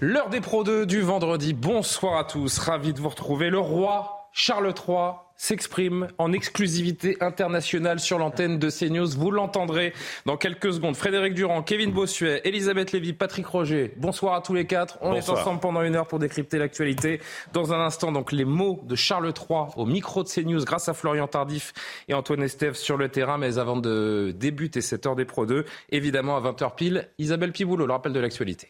L'heure des Pro 2 du vendredi. Bonsoir à tous. Ravi de vous retrouver. Le roi Charles III s'exprime en exclusivité internationale sur l'antenne de CNews. Vous l'entendrez dans quelques secondes. Frédéric Durand, Kevin Bossuet, Elisabeth Lévy, Patrick Roger. Bonsoir à tous les quatre. On est ensemble pendant une heure pour décrypter l'actualité. Dans un instant, donc, les mots de Charles III au micro de CNews grâce à Florian Tardif et Antoine Estève sur le terrain. Mais avant de débuter cette heure des Pro 2, évidemment à 20h pile, Isabelle Piboulot, le rappel de l'actualité.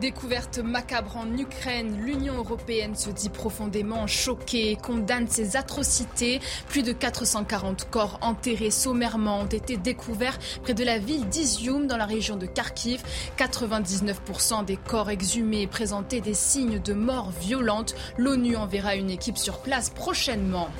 Découverte macabre en Ukraine, l'Union européenne se dit profondément choquée et condamne ces atrocités. Plus de 440 corps enterrés sommairement ont été découverts près de la ville d'Izium dans la région de Kharkiv. 99% des corps exhumés présentaient des signes de mort violente. L'ONU enverra une équipe sur place prochainement.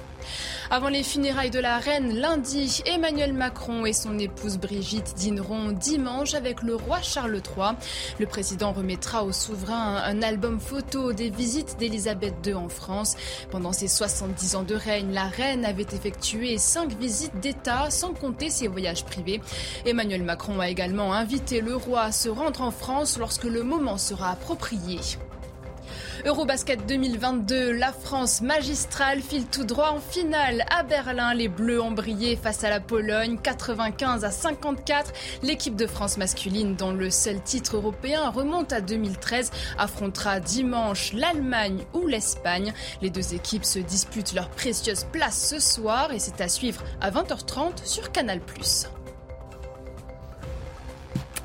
Avant les funérailles de la reine, lundi, Emmanuel Macron et son épouse Brigitte dîneront dimanche avec le roi Charles III. Le président remettra au souverain un album photo des visites d'Elisabeth II en France. Pendant ses 70 ans de règne, la reine avait effectué cinq visites d'État sans compter ses voyages privés. Emmanuel Macron a également invité le roi à se rendre en France lorsque le moment sera approprié. Eurobasket 2022, la France magistrale file tout droit en finale. À Berlin, les Bleus ont brillé face à la Pologne, 95 à 54. L'équipe de France masculine, dont le seul titre européen remonte à 2013, affrontera dimanche l'Allemagne ou l'Espagne. Les deux équipes se disputent leur précieuse place ce soir et c'est à suivre à 20h30 sur Canal+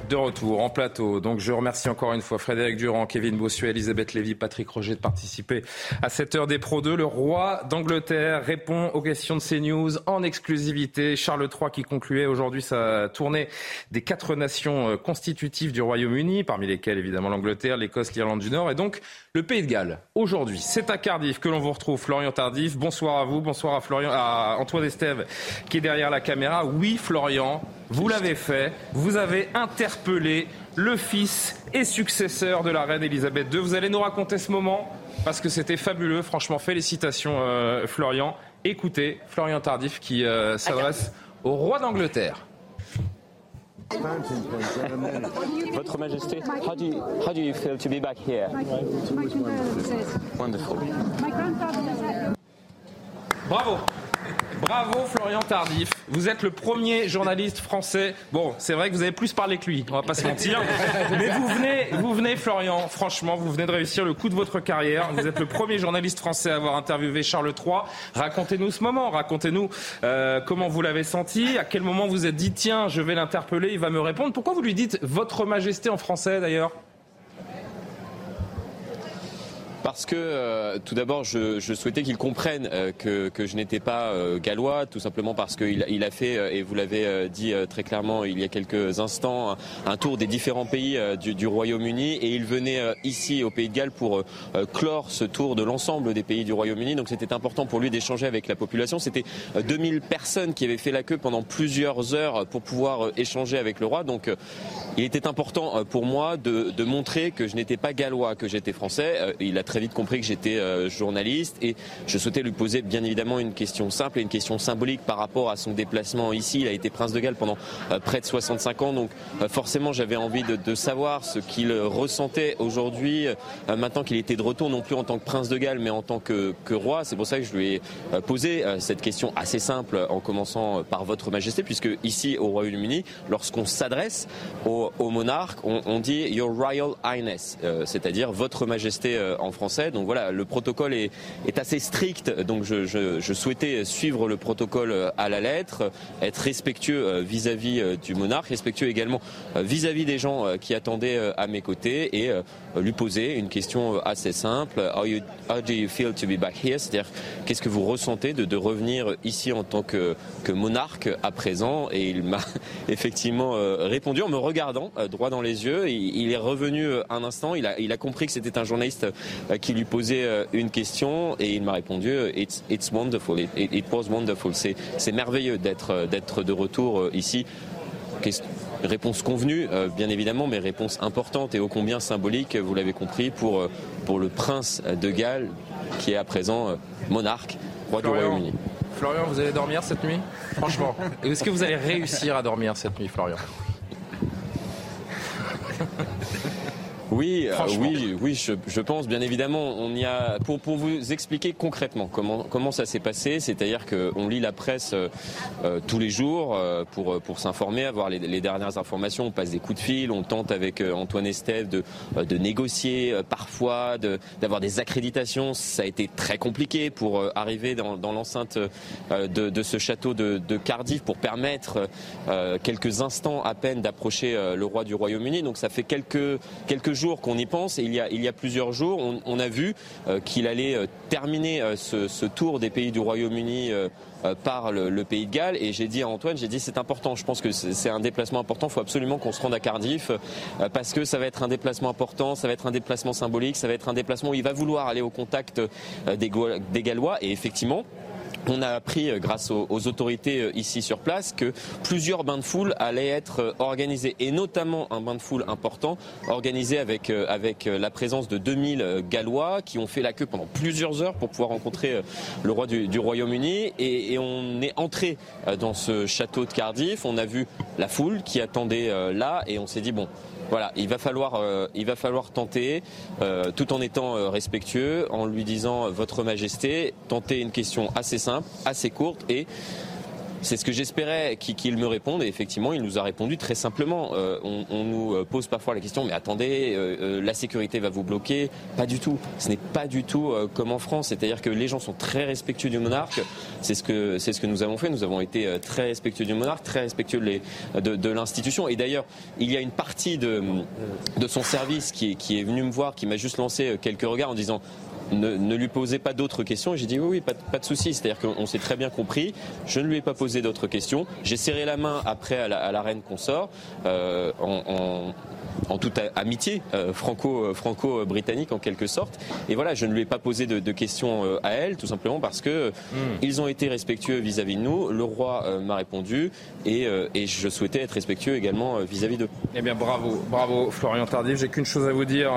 de retour en plateau. Donc je remercie encore une fois Frédéric Durand, Kevin Bossuet, Elisabeth Lévy, Patrick Roger de participer à cette heure des Pro 2. Le roi d'Angleterre répond aux questions de CNews en exclusivité. Charles III qui concluait aujourd'hui sa tournée des quatre nations euh, constitutives du Royaume-Uni, parmi lesquelles évidemment l'Angleterre, l'Écosse, l'Irlande du Nord et donc le Pays de Galles. Aujourd'hui, c'est à Cardiff que l'on vous retrouve. Florian Tardif, bonsoir à vous, bonsoir à Florian, à Antoine Estève qui est derrière la caméra. Oui, Florian, vous l'avez fait. Vous avez interpellé le fils et successeur de la reine Elisabeth II. Vous allez nous raconter ce moment parce que c'était fabuleux. Franchement, félicitations, euh, Florian. Écoutez, Florian Tardif qui euh, s'adresse au roi d'Angleterre. Votre Majesté, how do you, how do you feel to be back here? Wonderful. Bravo. Bravo Florian Tardif. Vous êtes le premier journaliste français. Bon, c'est vrai que vous avez plus parlé que lui, on va pas se mentir. Mais vous venez, vous venez Florian, franchement, vous venez de réussir le coup de votre carrière. Vous êtes le premier journaliste français à avoir interviewé Charles III. Racontez-nous ce moment, racontez-nous euh, comment vous l'avez senti, à quel moment vous êtes dit tiens, je vais l'interpeller, il va me répondre. Pourquoi vous lui dites votre majesté en français d'ailleurs? Parce que euh, tout d'abord, je, souhaitais qu'il comprenne euh, que, je n'étais pas euh, gallois, tout simplement parce qu'il il a fait, et vous l'avez dit très clairement il y a quelques instants, un, tour des différents pays du, Royaume-Uni, et il venait ici au Pays de Galles pour clore ce tour de l'ensemble des pays du Royaume-Uni. Donc c'était important pour lui d'échanger avec la population. C'était 2000 personnes qui avaient fait la queue pendant plusieurs heures pour pouvoir échanger avec le roi. Donc il était important pour moi de, de montrer que je n'étais pas gallois, que j'étais français. Il a très vite compris que j'étais euh, journaliste et je souhaitais lui poser bien évidemment une question simple et une question symbolique par rapport à son déplacement ici. Il a été prince de Galles pendant euh, près de 65 ans, donc euh, forcément j'avais envie de, savoir ce qu'il ressentait aujourd'hui, maintenant qu'il était de retour, non plus en tant que prince de Galles, mais en tant que, roi. C'est pour ça que je lui ai posé cette question assez simple en commençant par votre majesté, puisque ici au Royaume-Uni, lorsqu'on s'adresse au, monarque, on, on, dit Your Royal Highness, c'est-à-dire votre majesté en français français. Donc voilà, le protocole est, est assez strict. Donc je, je, je, souhaitais suivre le protocole à la lettre, être respectueux vis-à-vis du monarque, respectueux également vis-à-vis des gens qui attendaient à mes côtés et lui poser une question assez simple. How, you, how do you feel to be back here? C'est-à-dire qu'est-ce que vous ressentez de, de revenir ici en tant que, que monarque à présent? Et il m'a effectivement répondu en me regardant droit dans les yeux. Il, il est revenu un instant. Il a, il a compris que c'était un journaliste euh, qui lui posait euh, une question et il m'a répondu euh, It's, it's wonderful. It, it was wonderful. C'est merveilleux d'être d'être de retour ici. Réponse convenue, bien évidemment, mais réponse importante et ô combien symbolique, vous l'avez compris, pour, pour le prince de Galles, qui est à présent monarque, roi du Royaume-Uni. Florian, vous allez dormir cette nuit? Franchement, est-ce que vous allez réussir à dormir cette nuit, Florian? Oui, euh, oui, oui, je, je, pense bien évidemment. On y a pour pour vous expliquer concrètement comment comment ça s'est passé, c'est-à-dire qu'on lit la presse euh, euh, tous les jours euh, pour pour s'informer, avoir les, les, dernières informations. On passe des coups de fil, on tente avec Antoine Estève de de négocier parfois, d'avoir des accréditations. Ça a été très compliqué pour arriver dans, dans l'enceinte de, de, ce château de, de, Cardiff pour permettre quelques instants à peine d'approcher le roi du Royaume-Uni. Donc ça fait quelques quelques jours qu'on y pense il y a, plusieurs jours, on, a vu euh, qu'il allait euh, terminer euh, ce, tour des pays du Royaume-Uni par le, pays de Galles. Et j'ai dit à Antoine, j'ai dit c'est important, je pense que c'est un déplacement important, il faut absolument qu'on se rende à Cardiff parce que ça va être un déplacement important, ça va être un déplacement symbolique, ça va être un déplacement où il va vouloir aller au contact des Gallois. Et effectivement on a appris, euh, grâce aux, autorités euh, ici sur place, que plusieurs bains de foule allaient être euh, organisés, et notamment un bain de foule important, organisé avec, avec la présence de 2000 Gallois qui ont fait la queue pendant plusieurs heures pour pouvoir rencontrer le roi du, Royaume-Uni. Et, on est entré dans ce château de Cardiff, on a vu la foule qui attendait là, et on s'est dit, bon, voilà, il va falloir, euh, tenter, euh, tout en étant euh, respectueux, en lui disant Votre Majesté, tenter une question assez simple, assez courte et c'est ce que j'espérais qu'il me réponde et effectivement il nous a répondu très simplement. Euh, on, nous euh, pose parfois la question mais attendez, euh, la sécurité va vous bloquer? Pas du tout. Ce n'est pas du tout comme en France. C'est-à-dire que les gens sont très respectueux du monarque. C'est ce que nous avons fait. Nous avons été très respectueux du monarque, très respectueux de, l'institution. Et d'ailleurs il y a une partie de, son service qui est, qui est venu me voir, qui m'a juste lancé quelques regards en disant ne, ne, lui posez pas d'autres questions. Et j'ai dit oui, oui, pas, pas de souci. C'est-à-dire qu'on s'est très bien compris. Je ne lui ai pas posé d'autres questions. J'ai serré la main après à la, à la reine consort euh, en, en, en, toute amitié euh, franco, franco-britannique en quelque sorte. Et voilà, je ne lui ai pas posé de, de questions euh, à elle, tout simplement parce que mmh. ils ont été respectueux vis-à-vis -vis de nous. Le roi euh, m'a répondu et, euh, et, je souhaitais être respectueux également vis-à-vis d'eux. Eh bien, bravo, bravo, Florian Tardif. J'ai qu'une chose à vous dire.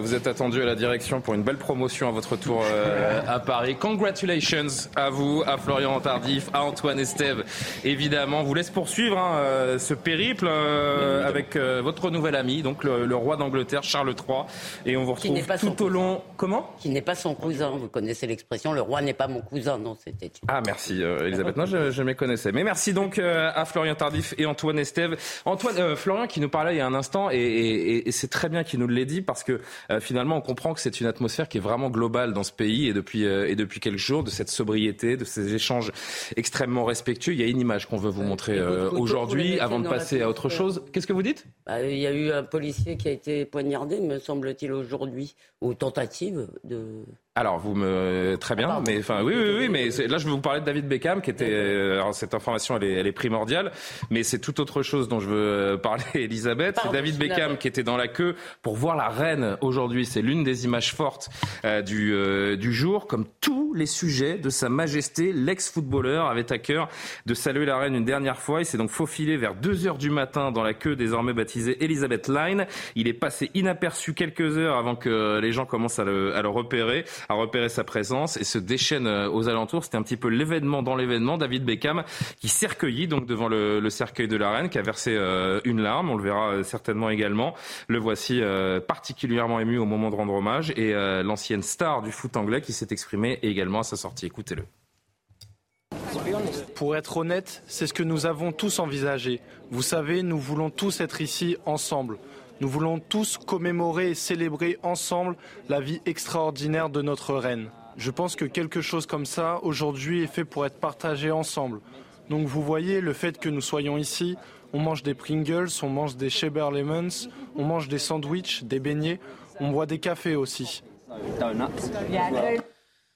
vous êtes attendu à la direction pour une belle promotion à votre tour euh, à Paris. Congratulations à vous, à Florian Tardif, à Antoine Estève. Évidemment, vous laisse poursuivre hein, euh, ce périple euh, avec euh, votre nouvel ami, donc le, le roi d'Angleterre, Charles III. Et on vous retrouve tout au long. Comment Qui n'est pas son cousin. Vous connaissez l'expression, le roi n'est pas mon cousin. Non, c'était. Ah, merci, Elisabeth. Non, je, je me connaissais. Mais merci donc à Florian Tardif et Antoine Estève. Antoine, Florian qui nous parlait il y a un instant, et, et, et c'est très bien qu'il nous l'ait dit parce que finalement, on comprend que c'est une atmosphère qui est vraiment globale dans ce pays et depuis, euh, et depuis quelques jours, de cette sobriété, de ces échanges extrêmement respectueux. Il y a une image qu'on veut vous montrer euh, aujourd'hui avant de passer à autre chose. Qu'est-ce que vous dites? Bah, Il y a eu un policier qui a été poignardé, me semble-t-il, aujourd'hui, ou tentative de... Alors, vous me très bien, ah, mais enfin oui, oui, oui, mais là je vais vous parler de David Beckham, qui était. Euh, alors cette information, elle est, elle est primordiale, mais c'est tout autre chose dont je veux parler, Elisabeth. C'est David Beckham qui était dans la queue pour voir la reine aujourd'hui. C'est l'une des images fortes euh, du euh, du jour, comme tous les sujets de Sa Majesté, l'ex-footballeur avait à cœur de saluer la reine une dernière fois. Il s'est donc faufilé vers 2 heures du matin dans la queue désormais baptisée Elizabeth Line. Il est passé inaperçu quelques heures avant que les gens commencent à le, à le repérer a repéré sa présence et se déchaîne euh, aux alentours. C'était un petit peu l'événement dans l'événement. David Beckham qui s'est donc devant le, cercueil de la reine, qui a versé euh, une larme. On le verra euh, certainement également. Le voici particulièrement ému au moment de rendre hommage et l'ancienne star du foot anglais qui s'est exprimée également à sa sortie. Écoutez-le. Pour être honnête, c'est ce que nous avons tous envisagé. Vous savez, nous voulons tous être ici ensemble. Nous voulons tous commémorer et célébrer ensemble la vie extraordinaire de notre reine. Je pense que quelque chose comme ça, aujourd'hui, est fait pour être partagé ensemble. Donc vous voyez, le fait que nous soyons ici, on mange des Pringles, on mange des Shaber Lemons, on mange des sandwichs, des beignets, on boit des cafés aussi.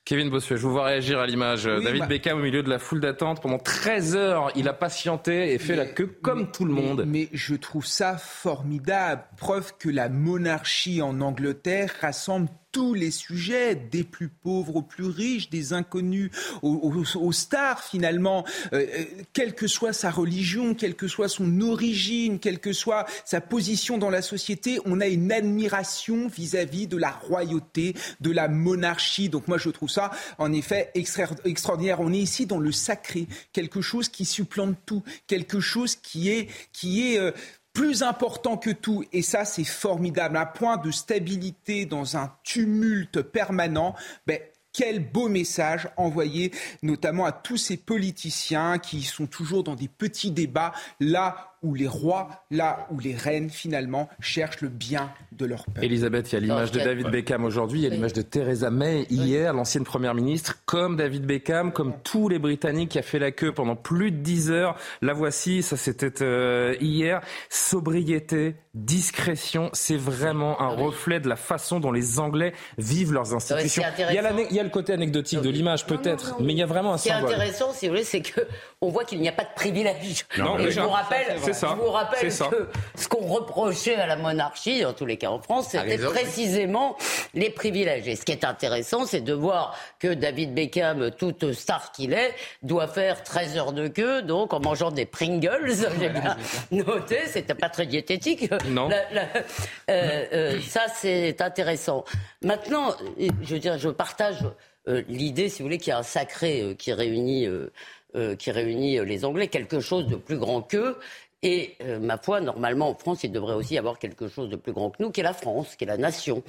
Kevin Bossuet, je vous vois réagir à l'image. David bah- Beckham au milieu de la foule d'attente pendant 13 heures, il a patienté et fait la queue comme tout le monde. Mais je trouve ça formidable, preuve que la monarchie en Angleterre rassemble tous les sujets, des plus pauvres aux plus riches, des inconnus aux, stars finalement, euh, euh, quelle que soit sa religion, quelle que soit son origine, quelle que soit sa position dans la société, on a une admiration vis-à-vis de la royauté, de la monarchie. Donc moi je trouve ça en effet extraordinaire. On est ici dans le sacré, quelque chose qui supplante tout, quelque chose qui est, qui est euh, plus important que tout, et ça c'est formidable, un point de stabilité dans un tumulte permanent, ben, quel beau message envoyé notamment à tous ces politiciens qui sont toujours dans des petits débats. Là où les rois, là où les reines, finalement, cherchent le bien de leur peuple. Elisabeth, il y a l'image de David Beckham aujourd'hui, il y a l'image de Theresa May hier, l'ancienne première ministre, comme David Beckham, comme tous les Britanniques qui a fait la queue pendant plus de 10 heures. La voici, ça c'était euh, hier. Sobriété, discrétion, c'est vraiment un reflet de la façon dont les Anglais vivent leurs institutions. il, y a il, y a le côté anecdotique de l'image peut-être, mais il y a vraiment un symbole. Ce qui est intéressant, si vous voulez, c'est que on voit qu'il n'y a pas de privilège. Non, je vous rappelle, je vous rappelle que ce qu'on reprochait à la monarchie, en tous les cas en France, c'était précisément les privilèges. Et ce qui est intéressant, c'est de voir que David Beckham, toute star qu'il est, doit faire 13 heures de queue, donc en mangeant des Pringles. J'ai bien noté, c'était pas très diététique. Non. euh, euh, ça, c'est intéressant. Maintenant, je veux dire, je partage euh, l'idée, si vous voulez, qu'il y a un sacré euh, qui réunit. qui réunit les Anglais, quelque chose de plus grand qu'eux, et euh, ma foi, normalement, en France, il devrait aussi y avoir quelque chose de plus grand que nous, qui est la France, qui est la nation.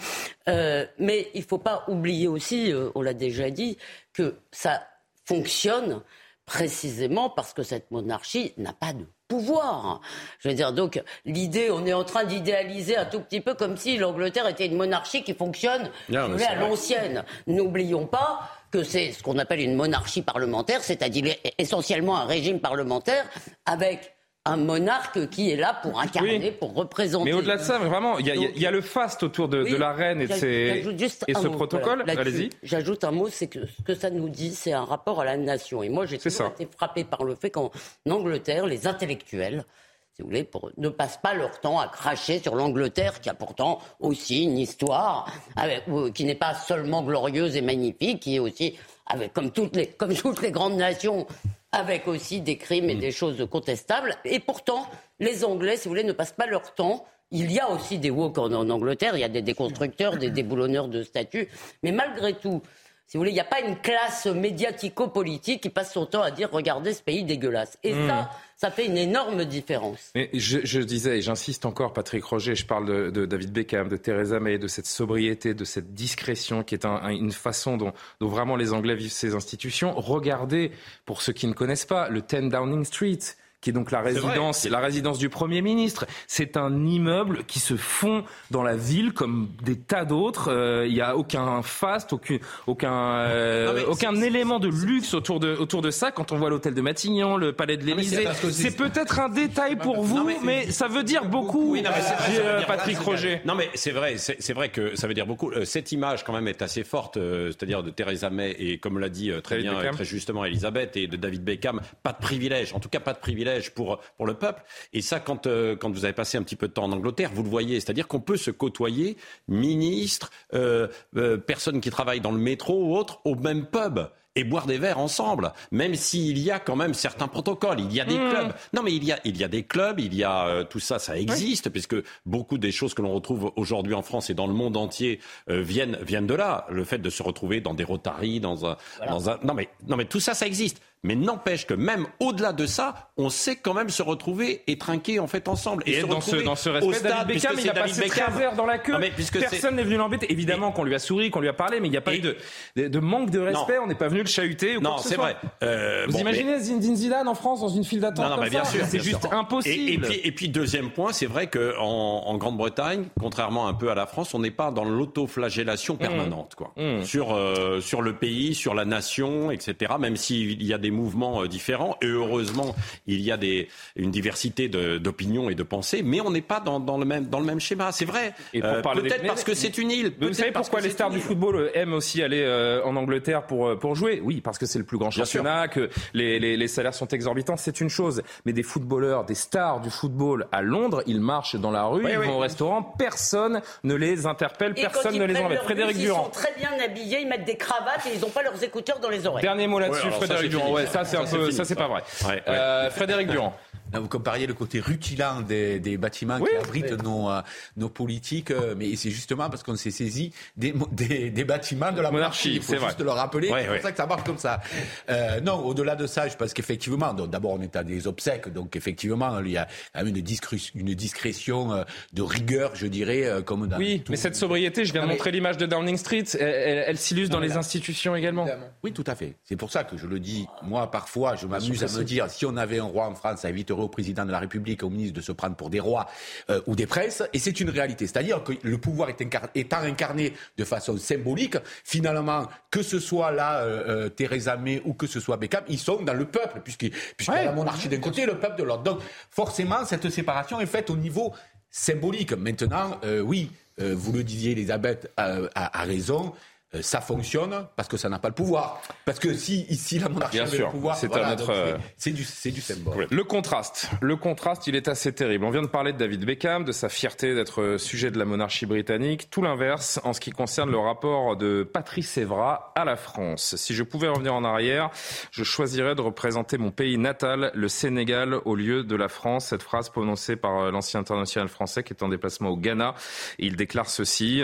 Euh, mais il ne faut pas oublier aussi, euh, on l'a déjà dit, que ça fonctionne précisément parce que cette monarchie n'a pas de pouvoir. Je veux dire, donc l'idée, on est en train d'idéaliser un tout petit peu comme si l'Angleterre était une monarchie qui fonctionne à l'ancienne. N'oublions pas que c'est ce qu'on appelle une monarchie parlementaire, c'est-à-dire essentiellement un régime parlementaire avec un monarque qui est là pour incarner, pour représenter. Mais au-delà de ça, vraiment, il y, a le faste autour de, la reine et, et ce protocole. Allez-y. J'ajoute un mot, c'est que ce que ça nous dit, c'est un rapport à la nation. Et moi, j'ai toujours été frappé par le fait qu'en Angleterre, les intellectuels, si vous voulez, ne passent pas leur temps à cracher sur l'Angleterre, qui a pourtant aussi une histoire, qui n'est pas seulement glorieuse et magnifique, qui est aussi, avec, comme, toutes les, comme toutes les grandes nations, avec aussi des crimes et mm. des choses contestables. Et pourtant, les Anglais, si vous voulez, ne passent pas leur temps. Il y a aussi des woke en, Angleterre, il y a des déconstructeurs, des déboulonneurs de statues. Mais malgré tout, si vous voulez, il n'y a pas une classe médiatico-politique qui passe son temps à dire regardez ce pays dégueulasse. Et mm. ça, ça fait une énorme différence. Mais je, disais, et j'insiste encore, Patrick Roger, je parle de, David Beckham, de Theresa May, de cette sobriété, de cette discrétion qui est une façon dont, dont, vraiment les Anglais vivent ces institutions. Regardez, pour ceux qui ne connaissent pas, le 10 Downing Street qui est donc la résidence, la résidence du Premier ministre. C'est un immeuble qui se fond dans la ville comme des tas d'autres. Euh, il n'y a aucun faste, aucun, aucun, euh, aucun élément de luxe autour de, autour de ça. Quand on voit l'hôtel de Matignon, le palais de l'Élysée, c'est peut-être un détail pour vous, mais, ça veut dire beaucoup, euh, Patrick Roger. Non, mais c'est vrai, c'est vrai que ça veut dire beaucoup. Cette image, quand même, est assez forte, c'est-à-dire de Theresa May et, comme l'a dit très bien, très justement, Elisabeth et de David Beckham, pas de privilège, en tout cas pas de privilège pour, pour le peuple. Et ça, quand, euh, quand vous avez passé un petit peu de temps en Angleterre, vous le voyez. C'est-à-dire qu'on peut se côtoyer, ministres, euh, euh, personnes qui travaillent dans le métro ou autres, au même pub et boire des verres ensemble, même s'il y a quand même certains protocoles. Il y a des mmh. clubs. Non, mais il y a, il y a des clubs, il y a tout ça, ça existe, puisque beaucoup des choses que l'on retrouve aujourd'hui en France et dans le monde entier viennent, viennent de là. Le fait de se retrouver dans des rotaries, dans un, dans un. Non, mais, non, mais tout ça, ça existe. Mais n'empêche que même au-delà de ça, on sait quand même se retrouver et trinquer en fait ensemble. Et, dans, ce, dans ce respect, stade, David Beckham, il a passé 13 heures dans la queue. Personne n'est venu l'embêter. Évidemment qu'on lui a souri, qu'on lui a parlé, mais il n'y a pas eu de, de, manque de respect. On n'est pas venu le chahuter. Ou non, c'est vrai. Euh, Vous imaginez mais... Zinedine Zidane en France dans une file d'attente Non, non, mais bien sûr, c'est juste impossible. Et, puis, et, puis, deuxième point, c'est vrai qu'en en, Grande-Bretagne, contrairement un peu à la France, on n'est pas dans l'autoflagellation permanente, quoi. Mmh. Sur euh, sur le pays, sur la nation, etc. Même s'il y a des mouvements euh, différents et heureusement, il y a des, une diversité d'opinions et de pensées, mais on n'est pas dans, dans, le même, dans le même schéma. C'est vrai. Euh, peut-être parce que c'est une île. Vous savez pourquoi les stars du football euh, aiment aussi aller euh, en Angleterre pour, pour jouer? Oui, parce que c'est le plus grand championnat, que les, les, les, salaires sont exorbitants, c'est une chose. Mais des footballeurs, des stars du football à Londres, ils marchent dans la rue, ils vont au restaurant, personne ne les interpelle, personne ne les embête. Frédéric Durand. Ils sont très bien habillés, ils mettent des cravates et ils n'ont pas leurs écouteurs dans les oreilles. Dernier mot là-dessus, Frédéric Durand. Ouais, ça c'est un peu, ça c'est pas vrai. Euh, Frédéric Durand. Vous compariez le côté rutilant des, des bâtiments qui abritent nos, euh, nos politiques, euh, mais c'est justement parce qu'on s'est saisi des, des, des, bâtiments de la monarchie. Il faut juste le rappeler, c'est pour ça que ça marche comme ça. Euh, non, au-delà de ça, je pense qu'effectivement, d'abord on est à des obsèques, donc effectivement il y a quand même une, discrétion, une discrétion de rigueur, je dirais, comme dans Oui, mais cette sobriété, je viens de montrer l'image de Downing Street, elle, elle, s'illustre dans les institutions également. Oui, tout à fait. C'est pour ça que je le dis, moi parfois, je m'amuse à me dire, si on avait un roi en France, ça éviterait au président de la République, au ministre de se prendre pour des rois euh, ou des princes, et c'est une réalité. C'est-à-dire que le pouvoir est étant incarné de façon symbolique, finalement, que ce soit là euh, euh, Theresa May ou que ce soit Beckham, ils sont dans le peuple, puisqu'il y a la monarchie d'un côté et le peuple de l'autre. Donc forcément, cette séparation est faite au niveau symbolique. Maintenant, oui, vous le disiez, Elisabeth a raison. Euh, ça fonctionne parce que ça n'a pas le pouvoir. Parce que si ici la monarchie avait le pouvoir, c'est euh, du, du symbole. Le contraste, le contraste, il est assez terrible. On vient de parler de David Beckham, de sa fierté d'être euh, sujet de la monarchie britannique. Tout l'inverse en ce qui concerne le rapport de Patrice Evra à la France. Si je pouvais revenir en arrière, je choisirais de représenter mon pays natal, le Sénégal, au lieu de la France. Cette phrase prononcée par l'ancien international français qui est en déplacement au Ghana. il déclare ceci.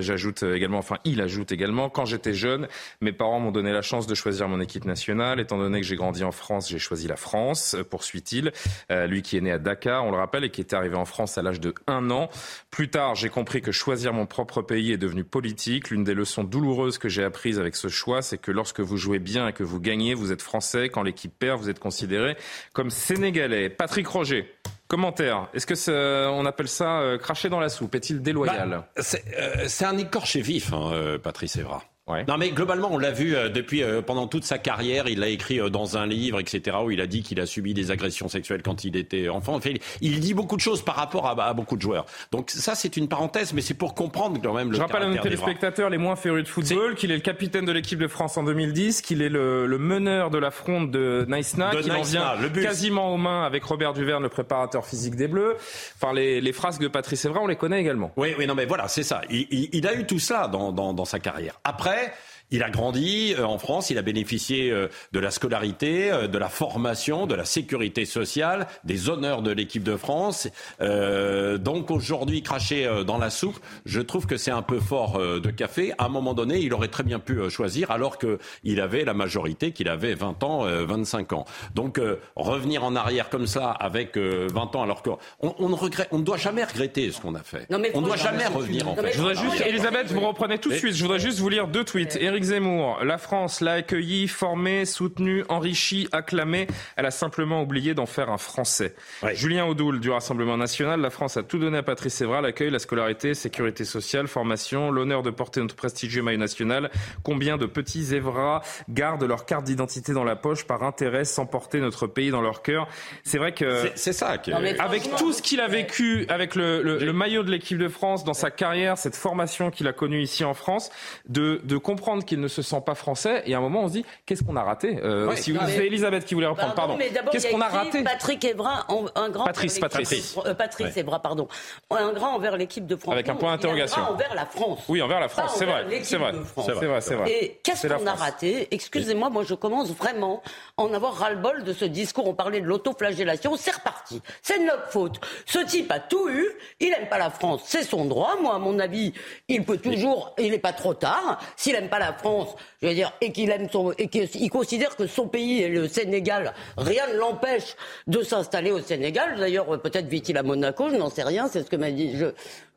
J'ajoute également, enfin, il ajoute également quand j'étais jeune, mes parents m'ont donné la chance de choisir mon équipe nationale. Étant donné que j'ai grandi en France, j'ai choisi la France, euh, poursuit-il. Euh, lui qui est né à Dakar, on le rappelle, et qui est arrivé en France à l'âge de un an. Plus tard, j'ai compris que choisir mon propre pays est devenu politique. L'une des leçons douloureuses que j'ai apprises avec ce choix, c'est que lorsque vous jouez bien et que vous gagnez, vous êtes français. Quand l'équipe perd, vous êtes considéré comme sénégalais. Patrick Roger. Commentaire. Est-ce que on appelle ça euh, cracher dans la soupe? Est-il déloyal? Bah, euh, C'est un écorché vif, hein, euh, Patrice Evra. Non, mais globalement, on l'a vu euh, depuis euh, pendant toute sa carrière. Il l'a écrit euh, dans un livre, etc., où il a dit qu'il a subi des agressions sexuelles quand il était enfant. Enfin, il dit beaucoup de choses par rapport à, beaucoup de joueurs. Donc ça, c'est une parenthèse, mais c'est pour comprendre quand même. Le Je rappelle à nos téléspectateurs les moins férus de football qu'il est le capitaine de l'équipe de France en 2010, qu'il est le, meneur de la fronde de Naïsna, qu'il en vient quasiment aux mains avec Robert Duverne, le préparateur physique des Bleus. Enfin, les, les phrases de Patrice Evra, on les connaît également. Oui, oui, non, mais voilà, c'est ça. Il, a eu tout ça dans, dans, dans sa carrière. Après ¿vale? Il a grandi euh, en France, il a bénéficié euh, de la scolarité, euh, de la formation, de la sécurité sociale, des honneurs de l'équipe de France. donc aujourd'hui, cracher dans la soupe, je trouve que c'est un peu fort de café. À un moment donné, il aurait très bien pu choisir alors qu'il avait la majorité, qu'il avait 20 ans, 25 ans. Donc revenir en arrière comme ça avec 20 ans alors qu'on on ne, regrette, on ne doit jamais regretter ce qu'on a fait. on ne doit jamais revenir en fait. Je voudrais juste, Elisabeth, vous reprenez tout de suite. Je voudrais juste vous lire deux tweets. Zemmour, la France l'a accueilli, formé, soutenu, enrichi, acclamé. Elle a simplement oublié d'en faire un Français. Julien Audoul du Rassemblement national, la France a tout donné à Patrice Evra, l'accueil, la scolarité, sécurité sociale, formation, l'honneur de porter notre prestigieux maillot national. Combien de petits Evra gardent leur carte d'identité dans la poche par intérêt sans porter notre pays dans leur cœur? C'est vrai que c'est ça. avec tout ce qu'il a vécu avec le, le, maillot de l'équipe de France dans sa carrière, cette formation qu'il a connue ici en France, de, de comprendre qu'il ne se sent pas français. Et à un moment, on se dit, qu'est-ce qu'on a raté euh, Si vous, c'est Elisabeth qui voulait reprendre, pardon. Qu'est-ce qu'on a raté Patrick Evra, un grand. Patrice, Patrice. Euh, Patrice Evra, pardon. Un grand envers l'équipe de France. Avec un point d'interrogation. envers la France. Oui, envers la France, c'est vrai. C'est vrai. C'est vrai, c'est vrai. Et qu'est-ce qu'on a raté Excusez-moi, moi je commence vraiment à en avoir ras-le-bol de ce discours. On parlait de l'autoflagellation, c'est reparti. C'est de notre faute. Ce type a tout eu, il aime pas la France, c'est son droit. Moi, à mon avis, il peut toujours, il n'est pas trop tard. S'il aime pas la France, je veux dire, et qu'il aime son, et qu'il considère que son pays est le Sénégal, rien ne l'empêche de s'installer au Sénégal. D'ailleurs, peut-être vit-il à Monaco, je n'en sais rien, c'est ce que m'a dit. Je,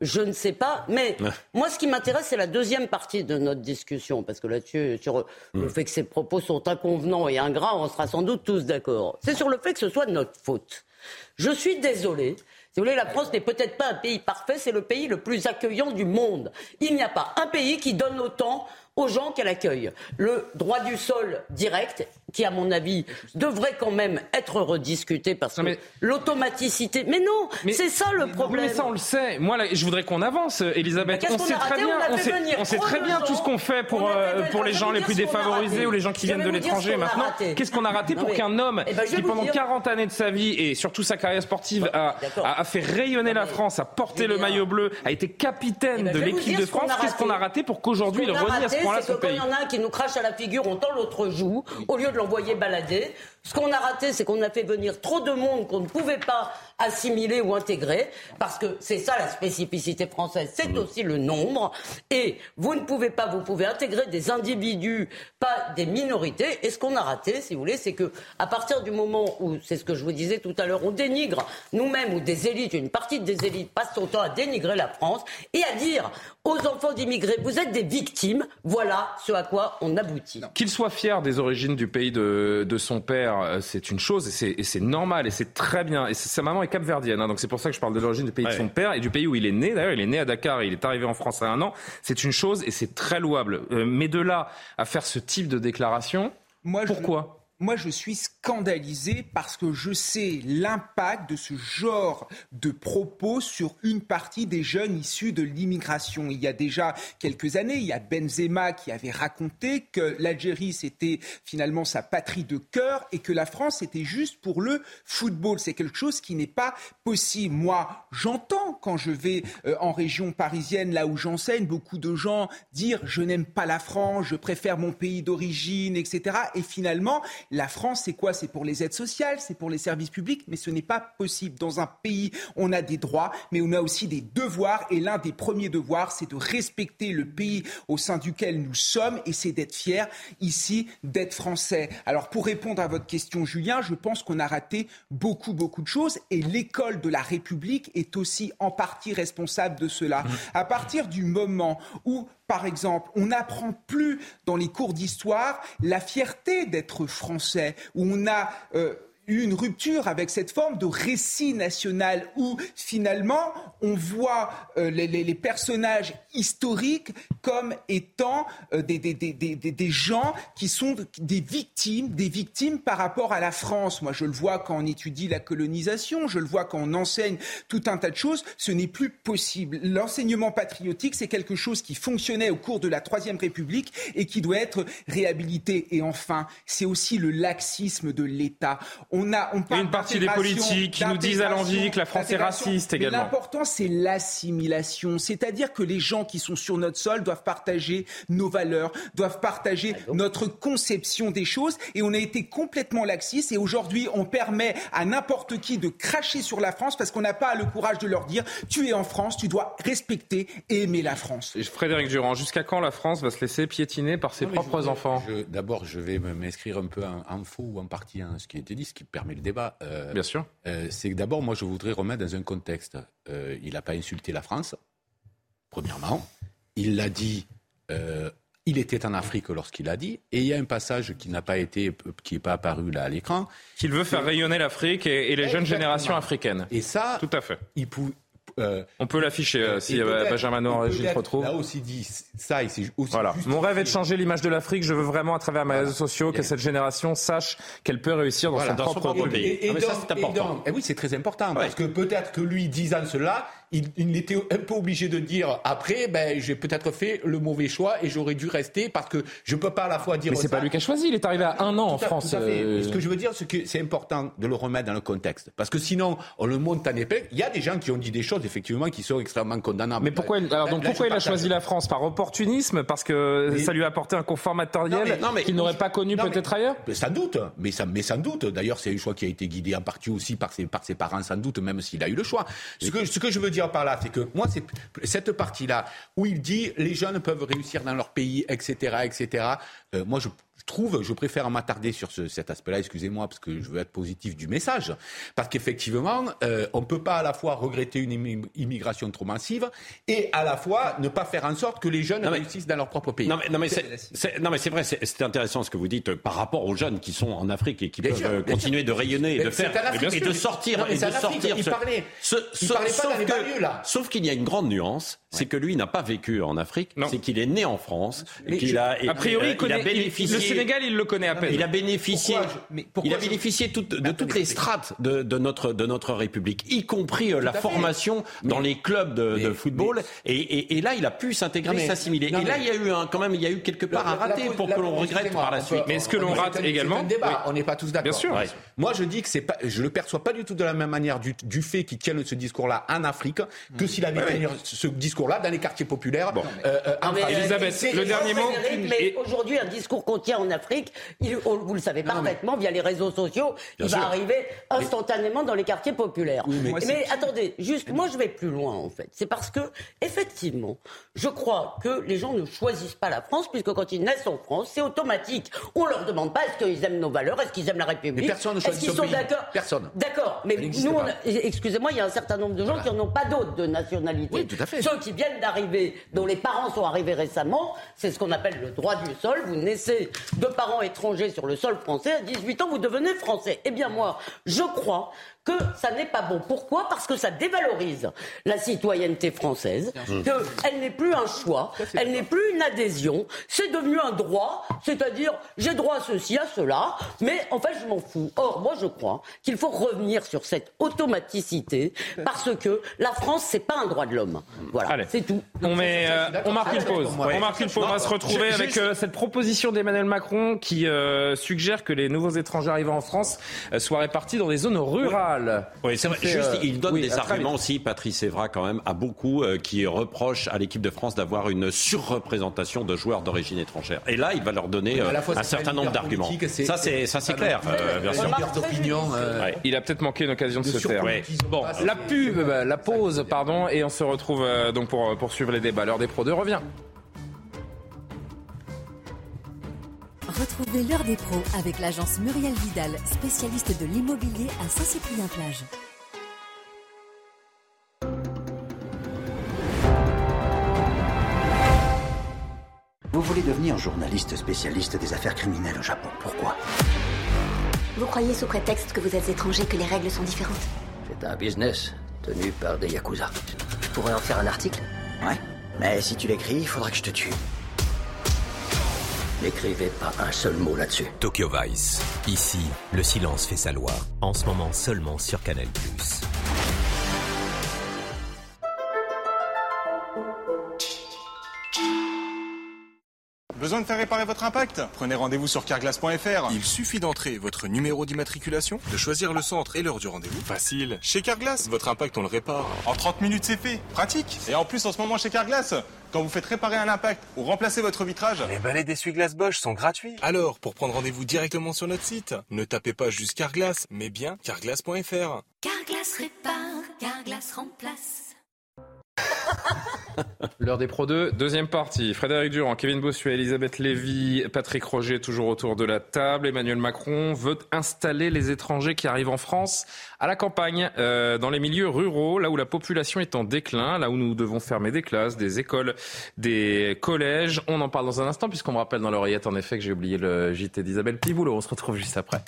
je ne sais pas. Mais moi, ce qui m'intéresse, c'est la deuxième partie de notre discussion, parce que là-dessus, sur le fait que ces propos sont inconvenants et ingrats, on sera sans doute tous d'accord. C'est sur le fait que ce soit de notre faute. Je suis désolé. Si vous voulez, la France n'est peut-être pas un pays parfait, c'est le pays le plus accueillant du monde. Il n'y a pas un pays qui donne autant aux gens qu'elle accueille. Le droit du sol direct, qui à mon avis devrait quand même être rediscuté parce que l'automaticité. Mais non, c'est ça le problème. mais ça on le sait. Moi, je voudrais qu'on avance, Elisabeth. On, sait très bien, on sait, très bien tout ce qu'on fait pour euh, pour les gens les plus défavorisés ou les gens qui viennent de l'étranger. Maintenant, qu'est-ce qu'on a raté pour qu'un homme eh ben, qui pendant 40 années de sa vie et surtout sa carrière sportive a, a, fait rayonner la France, a porté le maillot bleu, a été capitaine eh ben, de l'équipe de France, qu'est-ce qu'on a raté pour qu'aujourd'hui il renie à ce point-là son pays Quand il y en a un qui nous crache à la figure, on tend l'autre joue au lieu de l'envoyer balader. Ce qu'on a raté, c'est qu'on a fait venir trop de monde qu'on ne pouvait pas assimiler ou intégrer, parce que c'est ça la spécificité française, c'est mmh. aussi le nombre. Et vous ne pouvez pas, vous pouvez intégrer des individus, pas des minorités. Et ce qu'on a raté, si vous voulez, c'est que à partir du moment où, c'est ce que je vous disais tout à l'heure, on dénigre nous-mêmes ou des élites, une partie des élites passe son temps à dénigrer la France et à dire aux enfants d'immigrés, vous êtes des victimes. Voilà ce à quoi on aboutit. Qu'il soit fier des origines du pays de, de son père, euh, c'est une chose et c'est normal et c'est très bien. Et sa maman est capverdienne, hein, donc c'est pour ça que je parle de l'origine du pays de son père et du pays où il est né. D'ailleurs, il est né à Dakar et il est arrivé en France à un an. C'est une chose et c'est très louable. Euh, mais de là à faire ce type de déclaration, Moi, pourquoi? Moi, je suis scandalisé parce que je sais l'impact de ce genre de propos sur une partie des jeunes issus de l'immigration. Il y a déjà quelques années, il y a Benzema qui avait raconté que l'Algérie, c'était finalement sa patrie de cœur et que la France, c'était juste pour le football. C'est quelque chose qui n'est pas possible. Moi, j'entends quand je vais euh, en région parisienne, là où j'enseigne, beaucoup de gens dire je n'aime pas la France, je préfère mon pays d'origine, etc. Et finalement, la France, c'est quoi? C'est pour les aides sociales, c'est pour les services publics, mais ce n'est pas possible. Dans un pays, on a des droits, mais on a aussi des devoirs. Et l'un des premiers devoirs, c'est de respecter le pays au sein duquel nous sommes, et c'est d'être fiers ici d'être français. Alors pour répondre à votre question, Julien, je pense qu'on a raté beaucoup, beaucoup de choses, et l'école de la République est aussi en partie responsable de cela. Mmh. À partir du moment où par exemple, on n'apprend plus dans les cours d'histoire la fierté d'être français, où on a euh, une rupture avec cette forme de récit national où finalement on voit euh, les, personnages historiques comme étant euh, des, des, gens qui sont des victimes, des victimes par rapport à la France. Moi, je le vois quand on étudie la colonisation, je le vois quand on enseigne tout un tas de choses. Ce n'est plus possible. L'enseignement patriotique, c'est quelque chose qui fonctionnait au cours de la Troisième République et qui doit être réhabilité. Et enfin, c'est aussi le laxisme de l'État. On a, on parle une partie des politiques qui nous disent à l'envie que la France est raciste également. L'important, c'est l'assimilation, c'est-à-dire que les gens qui sont sur notre sol doivent partager nos valeurs, doivent partager notre conception des choses. Et on a été complètement laxiste. Et aujourd'hui, on permet à n'importe qui de cracher sur la France parce qu'on n'a pas le courage de leur dire tu es en France, tu dois respecter et aimer la France. Frédéric Durand, jusqu'à quand la France va se laisser piétiner par ses propres enfants? D'abord, je vais m'inscrire un peu en, faux ou en partie à ce qui a été dit, ce qui permet le débat. Euh, Bien sûr. Euh, c'est que d'abord, moi, je voudrais remettre dans un contexte. Euh, il n'a pas insulté la France, premièrement. Il l'a dit. il était en Afrique lorsqu'il a dit, et il y a un passage qui n'a pas été, qui n'est pas apparu là à l'écran. Qu'il veut faire rayonner l'Afrique et, les jeunes générations africaines. Et ça, tout à fait. Il, euh, On peut l'afficher euh, si euh, Benjamin Noir Gilles retrouve. Là aussi dit ça, aussi voilà. Mon rêve est de changer l'image de l'Afrique. Je veux vraiment, à travers mes réseaux sociaux, que cette génération sache qu'elle peut réussir dans son propre pays. Et, ah, ça, c'est important. et oui, c'est très important parce que peut-être que lui, disant cela, il, il, était un peu obligé de dire après, ben, j'ai peut-être fait le mauvais choix et j'aurais dû rester parce que je peux pas à la fois dire. Mais c'est pas lui qui a choisi. Il est arrivé à un an en France. Ce que je veux dire, c'est que c'est important de le remettre dans le contexte parce que sinon, on le monte en épingle. Il y a des gens qui ont dit des choses effectivement qui sont extrêmement condamnables. Mais pourquoi Alors donc pourquoi il a choisi la France? Par opportunisme? Parce que ça lui a apporté un confort matériel qu'il n'aurait pas connu peut-être ailleurs? Sans doute, mais, ça, mais sans doute. D'ailleurs, c'est un choix qui a été guidé en partie aussi par ses, par ses parents, sans doute, même s'il a eu le choix. Ce que, ce que je veux dire par là, c'est que moi, c'est cette partie-là où il dit les jeunes peuvent réussir dans leur pays, etc., etc. Euh, moi, je je trouve, je préfère m'attarder sur cet aspect-là, excusez-moi, parce que je veux être positif du message, parce qu'effectivement, euh, on ne peut pas à la fois regretter une immigration trop massive et à la fois ne pas faire en sorte que les jeunes réussissent dans leur propre pays. Non mais, non mais c'est vrai, c'est intéressant ce que vous dites euh, par rapport aux jeunes qui sont en Afrique et qui peuvent euh, continuer de rayonner et de faire et de sortir et de sortir. Il parlait, il parlait pas dans les banlieues là. Sauf qu'il y a une grande nuance, c'est que lui n'a pas vécu en Afrique, c'est qu'il est né en France qu'il a, a priori, il, a bénéficié Sénégal, il le connaît à peine. Il a bénéficié, il a bénéficié de toutes les strates de, notre, de notre République, y compris euh, la formation dans les clubs de, football. Et, là, il a pu s'intégrer, s'assimiler. Et là, il y a eu un, quand même, il y a eu quelque part à rater pour que l'on regrette par la suite. Mais est-ce que l'on rate également On n'est pas tous d'accord. Bien sûr. Moi, je dis que c'est pas, je le perçois pas du tout de la même manière du, fait qu'il tienne ce discours-là en Afrique que s'il avait tenu ce discours-là dans les quartiers populaires. Euh, euh, Elisabeth, le dernier mot. Mais aujourd'hui, un discours qu'on tient en Afrique, vous le savez parfaitement, via les réseaux sociaux, il va arriver instantanément dans les quartiers populaires. mais, attendez, juste, moi je vais plus loin en fait. C'est parce que, effectivement, je crois que les gens ne choisissent pas la France, puisque quand ils naissent en France, c'est automatique. On leur demande pas est-ce qu'ils aiment nos valeurs, est-ce qu'ils aiment la République. personne ne choisit Est-ce qu'ils sont d'accord Personne. D'accord, mais nous, excusez-moi, il y a un certain nombre de gens qui n'en ont pas d'autres de nationalité. Oui, tout à fait. Ceux qui viennent d'arriver, dont les parents sont arrivés récemment, c'est ce qu'on appelle le droit du sol. Vous naissez de parents étrangers sur le sol français, à 18 ans, vous devenez français. Eh bien, moi, je crois que ça n'est pas bon. Pourquoi? Parce que ça dévalorise la citoyenneté française, qu'elle n'est plus un choix, elle n'est plus une adhésion, c'est devenu un droit, c'est-à-dire j'ai droit à ceci, à cela, mais en fait je m'en fous. Or, moi je crois qu'il faut revenir sur cette automaticité, parce que la France, c'est pas un droit de l'homme. Voilà, c'est tout. On, met, euh, on marque une pause. On marque une pause. On va se retrouver avec euh, cette proposition d'Emmanuel Macron qui euh, suggère que les nouveaux étrangers arrivant en France soient répartis dans des zones rurales. Oui, c'est vrai. Juste, euh, il donne des arguments aussi, Patrice Evra, quand même, à beaucoup euh, qui reprochent à l'équipe de France d'avoir une surreprésentation de joueurs d'origine étrangère. Et là, il va leur donner euh, un certain nombre d'arguments. Ça, c'est ça, c'est clair, bien sûr. Il a peut-être manqué une occasion de se taire. Bon, la pub, la pause, pardon, et on se retrouve donc pour poursuivre les débats. L'heure des pros 2 revient. Retrouvez l'heure des pros avec l'agence Muriel Vidal, spécialiste de l'immobilier à Saint-Cyprien-Plage. Vous voulez devenir journaliste spécialiste des affaires criminelles au Japon. Pourquoi? Vous croyez sous prétexte que vous êtes étranger que les règles sont différentes? C'est un business tenu par des yakuza. Je pourrais en faire un article? Ouais. Mais si tu l'écris, il faudra que je te tue. N'écrivez pas un seul mot là-dessus. Tokyo Vice. Ici, le silence fait sa loi. En ce moment seulement sur Canal+. Besoin de faire réparer votre impact Prenez rendez-vous sur carglass.fr. Il suffit d'entrer votre numéro d'immatriculation, de choisir le centre et l'heure du rendez-vous. Facile. Chez Carglass, votre impact, on le répare. En 30 minutes, c'est fait. Pratique. Et en plus, en ce moment, chez Carglass, quand vous faites réparer un impact ou remplacer votre vitrage, les balais d'essuie-glace Bosch sont gratuits. Alors, pour prendre rendez-vous directement sur notre site, ne tapez pas juste Carglass, mais bien carglass.fr. Carglass répare, Carglass remplace. L'heure des Pro 2, deuxième partie. Frédéric Durand, Kevin Bossuet, Elisabeth Lévy, Patrick Roger toujours autour de la table. Emmanuel Macron veut installer les étrangers qui arrivent en France à la campagne, euh, dans les milieux ruraux, là où la population est en déclin, là où nous devons fermer des classes, des écoles, des collèges. On en parle dans un instant puisqu'on me rappelle dans l'oreillette en effet que j'ai oublié le JT d'Isabelle Pivoulot. On se retrouve juste après.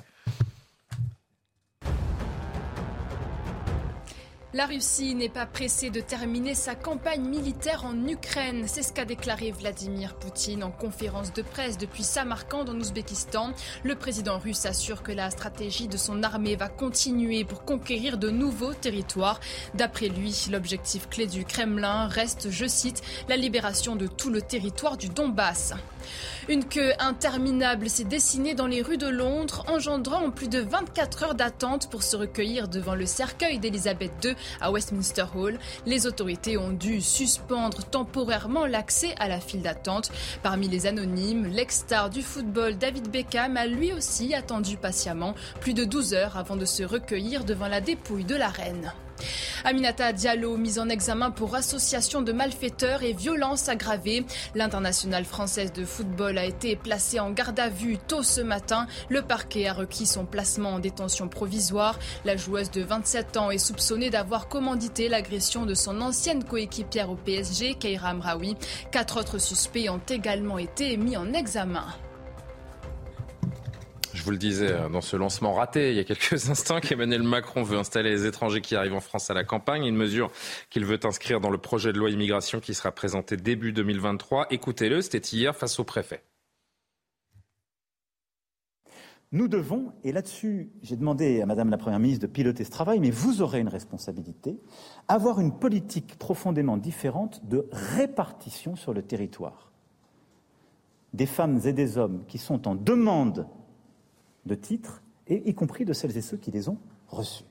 La Russie n'est pas pressée de terminer sa campagne militaire en Ukraine. C'est ce qu'a déclaré Vladimir Poutine en conférence de presse depuis Samarkand en Ouzbékistan. Le président russe assure que la stratégie de son armée va continuer pour conquérir de nouveaux territoires. D'après lui, l'objectif clé du Kremlin reste, je cite, la libération de tout le territoire du Donbass. Une queue interminable s'est dessinée dans les rues de Londres, engendrant plus de 24 heures d'attente pour se recueillir devant le cercueil d'Elisabeth II à Westminster Hall. Les autorités ont dû suspendre temporairement l'accès à la file d'attente. Parmi les anonymes, l'ex-star du football David Beckham a lui aussi attendu patiemment plus de 12 heures avant de se recueillir devant la dépouille de la reine. Aminata Diallo, mise en examen pour association de malfaiteurs et violence aggravée. L'internationale française de football a été placée en garde à vue tôt ce matin. Le parquet a requis son placement en détention provisoire. La joueuse de 27 ans est soupçonnée d'avoir commandité l'agression de son ancienne coéquipière au PSG, Keira Amraoui. Quatre autres suspects ont également été mis en examen. Je vous le disais euh, dans ce lancement raté il y a quelques instants qu'Emmanuel Macron veut installer les étrangers qui arrivent en France à la campagne, une mesure qu'il veut inscrire dans le projet de loi immigration qui sera présenté début 2023. Écoutez-le, c'était hier face au préfet. Nous devons, et là-dessus, j'ai demandé à Madame la Première ministre de piloter ce travail, mais vous aurez une responsabilité, avoir une politique profondément différente de répartition sur le territoire. Des femmes et des hommes qui sont en demande de titres, et y compris de celles et ceux qui les ont reçus.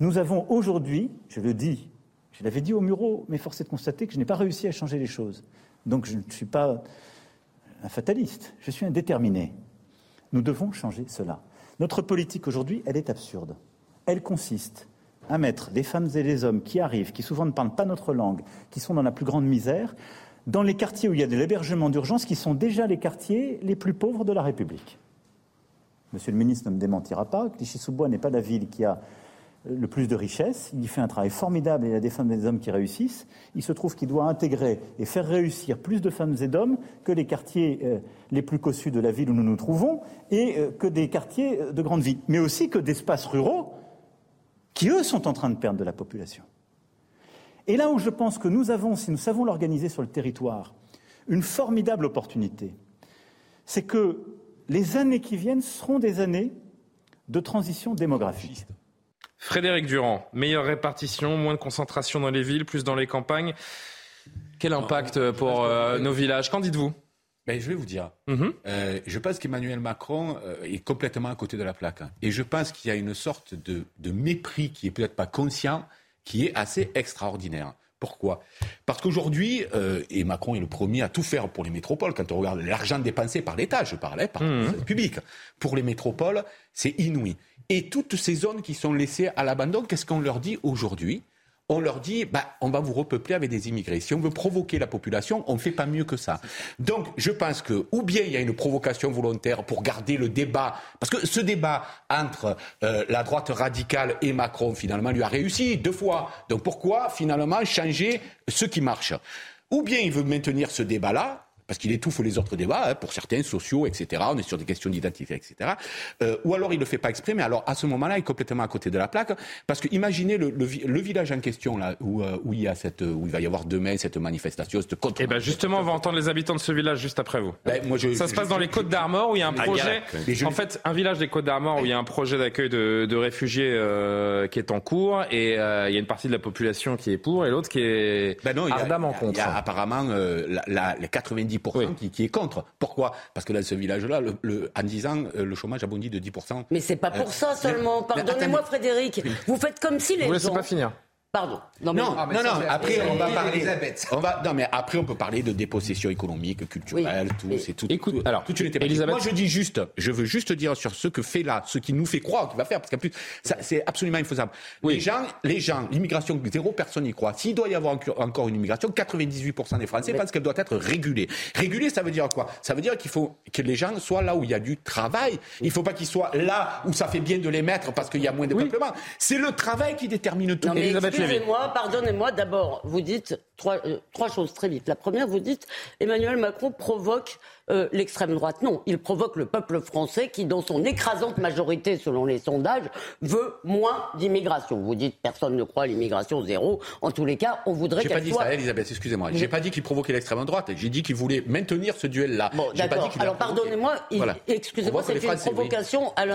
Nous avons aujourd'hui, je le dis, je l'avais dit au Muro, mais force est de constater que je n'ai pas réussi à changer les choses. Donc je ne suis pas un fataliste, je suis un déterminé. Nous devons changer cela. Notre politique aujourd'hui, elle est absurde. Elle consiste à mettre les femmes et les hommes qui arrivent, qui souvent ne parlent pas notre langue, qui sont dans la plus grande misère, dans les quartiers où il y a de l'hébergement d'urgence, qui sont déjà les quartiers les plus pauvres de la République. Monsieur le ministre ne me démentira pas, Clichy-sous-Bois n'est pas la ville qui a euh, le plus de richesses. Il y fait un travail formidable et il y a des femmes et des hommes qui réussissent. Il se trouve qu'il doit intégrer et faire réussir plus de femmes et d'hommes que les quartiers euh, les plus cossus de la ville où nous nous trouvons et euh, que des quartiers de grande ville, mais aussi que d'espaces ruraux qui, eux, sont en train de perdre de la population. Et là où je pense que nous avons, si nous savons l'organiser sur le territoire, une formidable opportunité, c'est que les années qui viennent seront des années de transition démographique. Frédéric Durand, meilleure répartition, moins de concentration dans les villes, plus dans les campagnes. Quel impact pour euh, nos villages? Qu'en dites-vous? Ben, je vais vous dire. Mhm. Euh, je pense qu'Emmanuel Macron euh, est complètement à côté de la plaque. Et je pense qu'il y a une sorte de, de mépris qui est peut-être pas conscient, qui est assez extraordinaire. Pourquoi? Parce qu'aujourd'hui, euh, et Macron est le premier à tout faire pour les métropoles, quand on regarde l'argent dépensé par l'État, je parlais, par mmh. le public, pour les métropoles, c'est inouï. Et toutes ces zones qui sont laissées à l'abandon, qu'est-ce qu'on leur dit aujourd'hui? On leur dit, bah, on va vous repeupler avec des immigrés. Si on veut provoquer la population, on ne fait pas mieux que ça. Donc, je pense que, ou bien il y a une provocation volontaire pour garder le débat, parce que ce débat entre euh, la droite radicale et Macron, finalement, lui a réussi deux fois. Donc, pourquoi, finalement, changer ce qui marche? Ou bien il veut maintenir ce débat-là, parce qu'il étouffe les autres débats, hein, pour certains sociaux, etc. On est sur des questions d'identité, etc. Euh, ou alors il ne le fait pas exprès, mais alors à ce moment-là, il est complètement à côté de la plaque, parce que imaginez le, village en question là où, euh, où, il y a cette, où il va y avoir demain cette manifestation, cette contre. Eh ben justement, on va entendre les habitants de ce village juste après vous. Ben, moi, je, Ça se passe dans les Côtes d'Armor où il y a un projet. en fait, un village des Côtes d'Armor où il y a un projet d'accueil de, de, réfugiés euh, qui est en cours et il y a une partie de la population qui est pour et l'autre qui est ben non, ardemment contre. Il y a apparemment la, la, les 90 qui, est contre. Pourquoi? Parce que dans ce village-là, le, en 10 ans, euh, le chômage a bondi de 10%. Mais c'est pas pour euh, ça seulement. Pardonnez-moi, Frédéric. Vous faites comme si les Vous gens... pas finir. Pardon. Non, non, ah, non, Après, on va parler. On va, non, mais après, on peut parler de dépossession économique, culturelle, tout. C'est tout. Écoute, alors, toute une Moi, je dis juste, je veux juste dire sur ce que fait là, ce qui nous fait croire qu'il va faire, parce qu'en plus, c'est absolument infaisable. Les gens, les gens, l'immigration, zéro personne n'y croit. S'il doit y avoir encore une immigration, 98% des Français pensent qu'elle doit être régulée. Régulée, ça veut dire quoi? Ça veut dire qu'il faut que les gens soient là où il y a du travail. Il ne faut pas qu'ils soient là où ça fait bien de les mettre parce qu'il y a moins de peuplement. C'est le travail qui détermine tout. Excusez-moi, pardon Pardonnez-moi, d'abord, vous dites trois, euh, trois choses très vite. La première, vous dites Emmanuel Macron provoque euh, l'extrême droite. Non, il provoque le peuple français qui, dans son écrasante majorité, selon les sondages, veut moins d'immigration. Vous dites personne ne croit à l'immigration zéro. En tous les cas, on voudrait qu'elle soit... J'ai pas dit ça, Elisabeth, excusez-moi. J'ai pas dit qu'il provoquait l'extrême droite. J'ai dit qu'il voulait maintenir ce duel-là. Bon, d'accord. Alors pardonnez-moi, excusez-moi, c'est une provocation à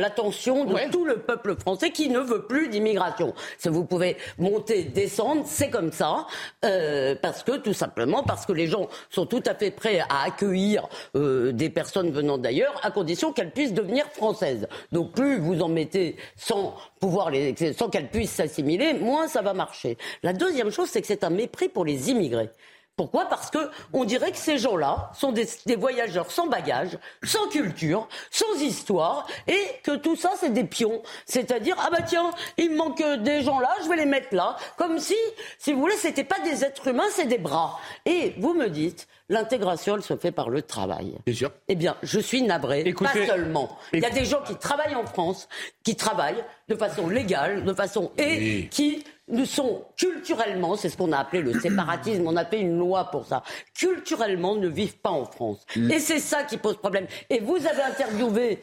l'attention de tout le peuple français qui ne veut plus d'immigration. Vous pouvez monter, descendre, c'est comme ça, euh, parce que tout simplement parce que les gens sont tout à fait prêts à accueillir euh, des personnes venant d'ailleurs, à condition qu'elles puissent devenir françaises. Donc plus vous en mettez sans pouvoir les, sans qu'elles puissent s'assimiler, moins ça va marcher. La deuxième chose, c'est que c'est un mépris pour les immigrés. Pourquoi? Parce que on dirait que ces gens-là sont des, voyageurs sans bagages, sans culture, sans histoire, et que tout ça c'est des pions. C'est-à-dire ah bah tiens, il me manque des gens là, je vais les mettre là, comme si, si vous voulez, c'était pas des êtres humains, c'est des bras. Et vous me dites, l'intégration elle se fait par le travail. Bien sûr. Eh bien, je suis navré, pas seulement. Il y a des gens qui travaillent en France, qui travaillent de façon légale, de façon et qui nous sont culturellement, c'est ce qu'on a appelé le séparatisme, on a fait une loi pour ça, culturellement ne vivent pas en France. Mm. Et c'est ça qui pose problème. Et vous avez interviewé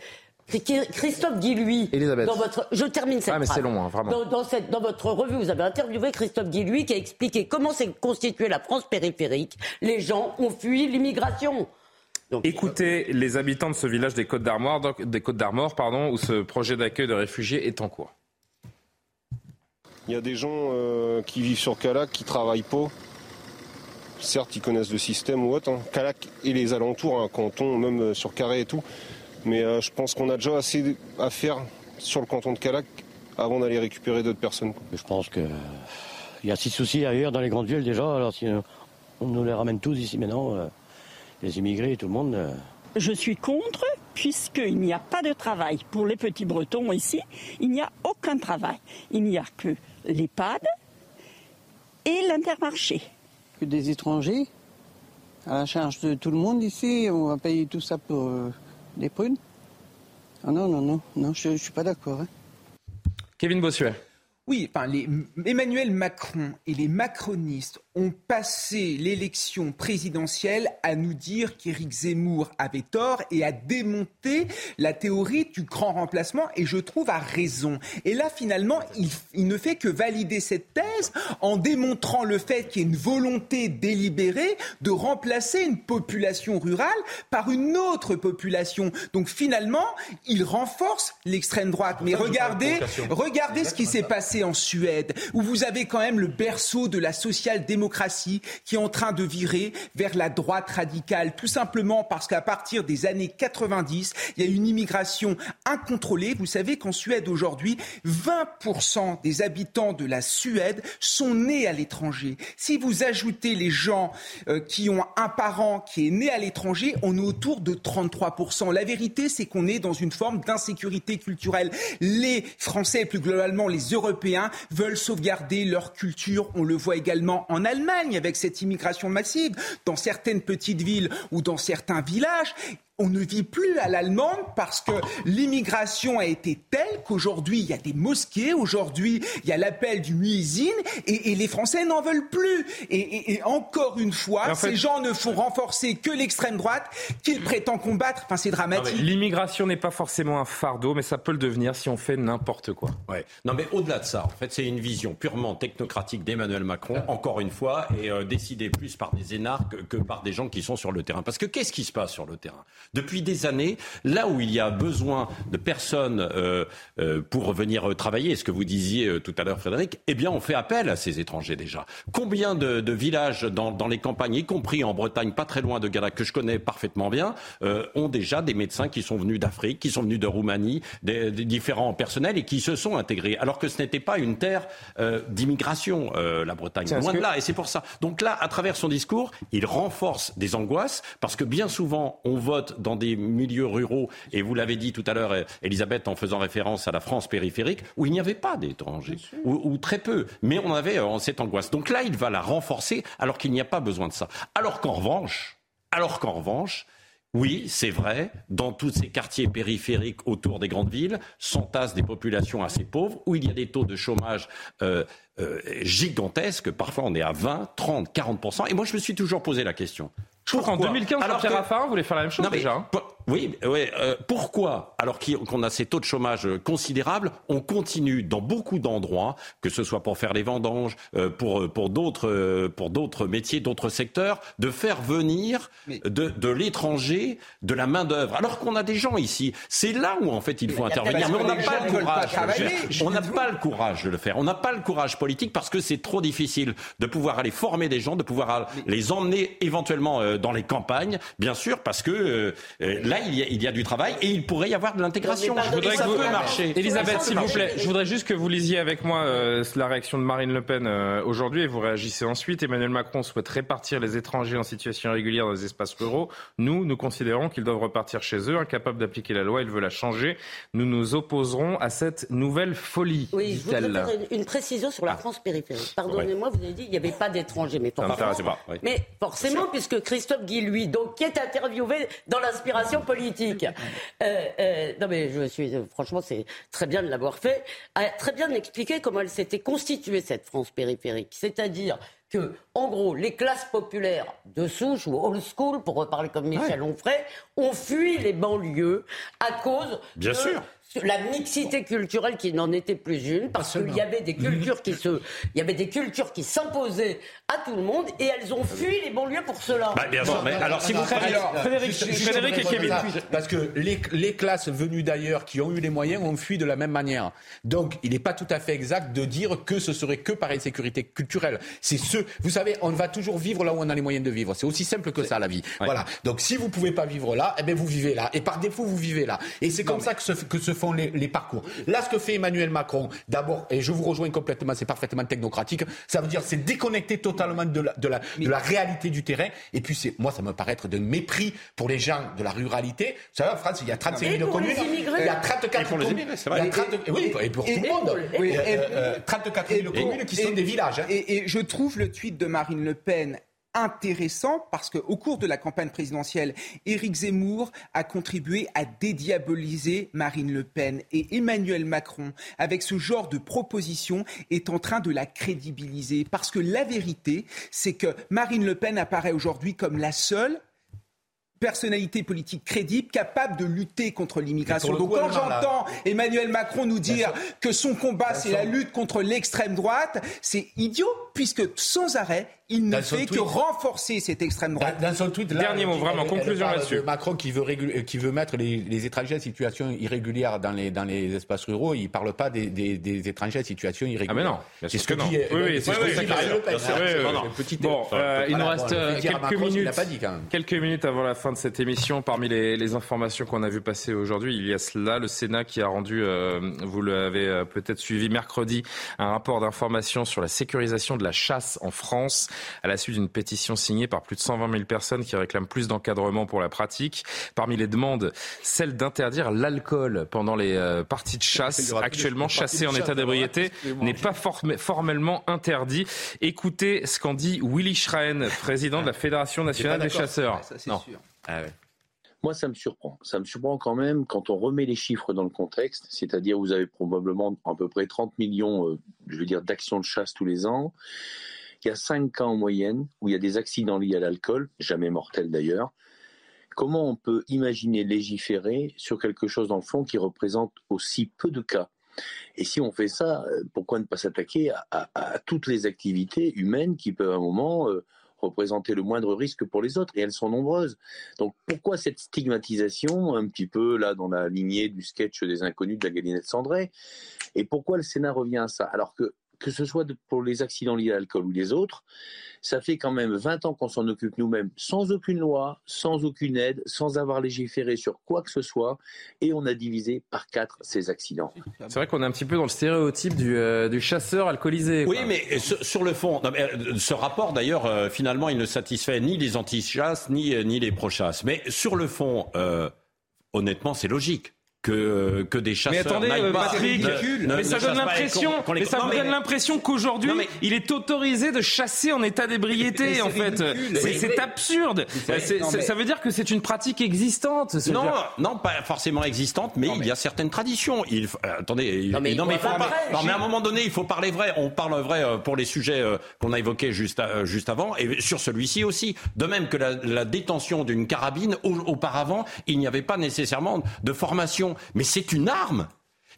Christophe Guilluy, dans votre, je termine cette ah, mais c'est long, hein, vraiment. Dans, cette, dans, votre revue, vous avez interviewé Christophe Guilluy qui a expliqué comment s'est constituée la France périphérique. Les gens ont fui l'immigration. Écoutez les habitants de ce village des Côtes d'Armor, des Côtes d'Armor, pardon, où ce projet d'accueil de réfugiés est en cours. Il y a des gens euh, qui vivent sur Calac, qui travaillent pas. Certes, ils connaissent le système ou autre. Hein. Calac et les alentours, un canton, même euh, sur Carré et tout. Mais euh, je pense qu'on a déjà assez à faire sur le canton de Calac avant d'aller récupérer d'autres personnes. Je pense qu'il y a six soucis ailleurs dans les grandes villes déjà. Alors si on nous les ramène tous ici maintenant, les immigrés, tout le monde. Je suis contre, puisqu'il n'y a pas de travail. Pour les petits Bretons ici, il n'y a aucun travail. Il n'y a que l'EHPAD et l'intermarché. Que des étrangers à la charge de tout le monde ici, on va payer tout ça pour euh, des prunes ah non, non, non, non, je ne suis pas d'accord. Hein. Kevin Bossuet. Oui, enfin, les, Emmanuel Macron et les macronistes ont passé l'élection présidentielle à nous dire qu'Éric Zemmour avait tort et à démonter la théorie du grand remplacement, et je trouve à raison. Et là, finalement, il, il ne fait que valider cette thèse en démontrant le fait qu'il y a une volonté délibérée de remplacer une population rurale par une autre population. Donc finalement, il renforce l'extrême droite. Mais regardez, regardez ce qui s'est passé en Suède, où vous avez quand même le berceau de la social-démocratie qui est en train de virer vers la droite radicale, tout simplement parce qu'à partir des années 90, il y a une immigration incontrôlée. Vous savez qu'en Suède aujourd'hui, 20% des habitants de la Suède sont nés à l'étranger. Si vous ajoutez les gens euh, qui ont un parent qui est né à l'étranger, on est autour de 33%. La vérité, c'est qu'on est dans une forme d'insécurité culturelle. Les Français, plus globalement les Européens, veulent sauvegarder leur culture. On le voit également en Allemagne avec cette immigration massive. Dans certaines petites villes ou dans certains villages, on ne vit plus à l'allemande parce que l'immigration a été telle qu'aujourd'hui, il y a des mosquées, aujourd'hui, il y a l'appel du muezzin et, les Français n'en veulent plus. Et, encore une fois, ces gens ne font renforcer que l'extrême droite qu'ils prétendent combattre. Enfin, c'est dramatique. L'immigration n'est pas forcément un fardeau, mais ça peut le devenir si on fait n'importe quoi. Ouais. Non, mais au-delà de ça, en fait, c'est une vision purement technocratique d'Emmanuel Macron, encore une fois, et euh, décidée plus par des énarques que par des gens qui sont sur le terrain. Parce que qu'est-ce qui se passe sur le terrain? Depuis des années, là où il y a besoin de personnes euh, euh, pour venir travailler, ce que vous disiez euh, tout à l'heure, Frédéric, eh bien, on fait appel à ces étrangers déjà. Combien de, villages dans, les campagnes, y compris en Bretagne, pas très loin de Gala, que je connais parfaitement bien, ont déjà des médecins qui sont venus d'Afrique, qui sont venus de Roumanie, des, différents personnels et qui se sont intégrés, alors que ce n'était pas une terre d'immigration, la Bretagne. Loin de là. Et c'est pour ça. Donc là, à travers son discours, il renforce des angoisses, parce que bien souvent, on vote dans des milieux ruraux, et vous l'avez dit tout à l'heure, Elisabeth, en faisant référence à la France périphérique, où il n'y avait pas d'étrangers, ou, très peu, mais on avait euh, cette angoisse. Donc là, il va la renforcer, alors qu'il n'y a pas besoin de ça. Alors qu'en revanche, alors qu'en revanche, oui, c'est vrai, dans tous ces quartiers périphériques autour des grandes villes, s'entassent des populations assez pauvres, où il y a des taux de chômage euh, euh, gigantesques. Parfois, on est à 20, 30, 40% Et moi, je me suis toujours posé la question. Pourquoi en 2015, Jean-Pierre Raffarin voulait faire la même chose déjà. Hein. Oui, oui euh, pourquoi, alors qu'on a ces taux de chômage euh, considérables, on continue dans beaucoup d'endroits, que ce soit pour faire les vendanges, euh, pour, pour d'autres métiers, d'autres secteurs, de faire venir de, de l'étranger de la main-d'œuvre, alors qu'on a des gens ici. C'est là où, en fait, il faut intervenir. Mais on n'a pas le courage. On n'a pas le courage de le faire. On n'a pas le courage politique parce que c'est trop difficile de pouvoir aller former des gens, de pouvoir les emmener éventuellement dans les campagnes, bien sûr, parce que là, il y, a, il y, a, du travail et il pourrait y avoir de l'intégration. Je voudrais que vous marcher. Elisabeth, s'il vous plaît, je voudrais juste que vous lisiez avec moi euh, la réaction de Marine Le Pen euh, aujourd'hui et vous réagissez ensuite. Emmanuel Macron souhaite répartir les étrangers en situation irrégulière dans les espaces ruraux. Nous, nous considérons qu'ils doivent repartir chez eux. Incapables d'appliquer la loi, il veut la changer. Nous nous opposerons à cette nouvelle folie. Oui, je voudrais faire une, précision sur la ah. France périphérique. Pardonnez-moi, vous avez dit qu'il n'y avait pas d'étrangers. Mais, mais forcément, puisque Christophe Guy, lui, donc, qui est interviewé dans l'inspiration politique, euh, euh, non mais je suis, franchement, c'est très bien de l'avoir fait, a très bien expliqué comment elle s'était constituée, cette France périphérique. C'est-à-dire que, en gros, les classes populaires de souche ou old school, pour reparler comme Michel Onfray, ont fui les banlieues à cause Bien sûr la mixité culturelle qui n'en était plus une, parce qu'il y avait des cultures qui se, il y avait des cultures qui s'imposaient à tout le monde et elles ont fui les banlieues pour cela. Bah, bien sûr, mais alors si vous Frédéric, Frédéric et Kevin, parce que les, les classes venues d'ailleurs qui ont eu les moyens ont fui de la même manière. Donc il n'est pas tout à fait exact de dire que ce serait que par insécurité culturelle. C'est ce, vous savez, on va toujours vivre là où on a les moyens de vivre. C'est aussi simple que ça la vie. Voilà. Donc si vous pouvez pas vivre là, eh bien vous vivez là. Et par défaut vous vivez là. Et c'est comme ça que se, que se font les, parcours. Là, ce que fait Emmanuel Macron, d'abord, et je vous rejoins complètement, c'est parfaitement technocratique, ça veut dire c'est déconnecté totalement de la, de la, de la réalité du terrain. Et puis, c'est, moi, ça me paraît être de mépris pour les gens de la ruralité. Vous savez, en France, il y a 35 000 communes. Il y a 34 communes. oui, et pour tout le monde. 34 000 communes qui sont des villages. Hein. Et je trouve le tweet de Marine Le Pen intéressant parce qu'au cours de la campagne présidentielle, Éric Zemmour a contribué à dédiaboliser Marine Le Pen et Emmanuel Macron, avec ce genre de proposition, est en train de la crédibiliser. Parce que la vérité, c'est que Marine Le Pen apparaît aujourd'hui comme la seule personnalité politique crédible, capable de lutter contre l'immigration. Donc quand j'entends Emmanuel Macron nous dire que son combat, c'est la lutte contre l'extrême droite, c'est idiot, puisque sans arrêt, il ne fait que renforcer cette extrême droite. Dans, son tweet, Dernier mot, vraiment, conclusion là-dessus. Macron qui veut, qui veut mettre les, étrangers en situation irrégulière dans les, dans les espaces ruraux, il ne parle pas des, des, étrangers en situation irrégulière. Ah mais non, c'est ce que dit. Oui, oui, c'est ce que dit. Bon, il nous reste quelques minutes. Quelques minutes avant la fin de cette émission. Parmi les, informations qu'on a vu passer aujourd'hui, il y a cela, le Sénat qui a rendu, euh, vous l'avez euh, peut-être suivi mercredi, un rapport d'information sur la sécurisation de la chasse en France à la suite d'une pétition signée par plus de 120 000 personnes qui réclament plus d'encadrement pour la pratique. Parmi les demandes, celle d'interdire l'alcool pendant les euh, parties de chasse. Actuellement chassé en état d'ébriété n'est pas formellement interdit. Écoutez ce qu'en dit Willy Schrein, président de la Fédération nationale des chasseurs. non. Ah Moi, ça me surprend. Ça me surprend quand même quand on remet les chiffres dans le contexte, c'est-à-dire vous avez probablement à peu près 30 millions, euh, je veux dire, d'actions de chasse tous les ans. Il y a 5 cas en moyenne où il y a des accidents liés à l'alcool, jamais mortels d'ailleurs. Comment on peut imaginer légiférer sur quelque chose dans le fond qui représente aussi peu de cas? Et si on fait ça, euh, pourquoi ne pas s'attaquer à, toutes les activités humaines qui peuvent à un moment euh, représenter le moindre risque pour les autres, et elles sont nombreuses. Donc pourquoi cette stigmatisation, un petit peu là dans la lignée du sketch des inconnus de la galinette cendrée, et pourquoi le Sénat revient à ça? Alors que que ce soit pour les accidents liés à l'alcool ou les autres, ça fait quand même 20 ans qu'on s'en occupe nous-mêmes, sans aucune loi, sans aucune aide, sans avoir légiféré sur quoi que ce soit, et on a divisé par quatre ces accidents. C'est vrai qu'on est un petit peu dans le stéréotype du, euh, chasseur alcoolisé. Oui, mais sur le fond, euh, ce rapport d'ailleurs, euh, finalement, il ne satisfait ni les anti-chasses, ni, ni les pro-chasses. Mais sur le fond, honnêtement, c'est logique que, que des chasseurs. Mais attendez, euh, Patrick, mais ça donne l'impression, mais ça vous donne l'impression qu'aujourd'hui, il est autorisé de chasser en état d'ébriété, en fait. C'est absurde. Ça veut dire que c'est une pratique existante. Non, non, pas forcément existante, mais il y a certaines traditions. Il, euh, attendez, non, mais, il faut pas, non, mais à un moment donné, il faut parler vrai. On parle vrai euh, pour les sujets qu'on a évoqués juste, juste avant, et sur celui-ci aussi. De même que la, la détention d'une carabine, auparavant, il n'y avait pas nécessairement de formation mais c'est une arme.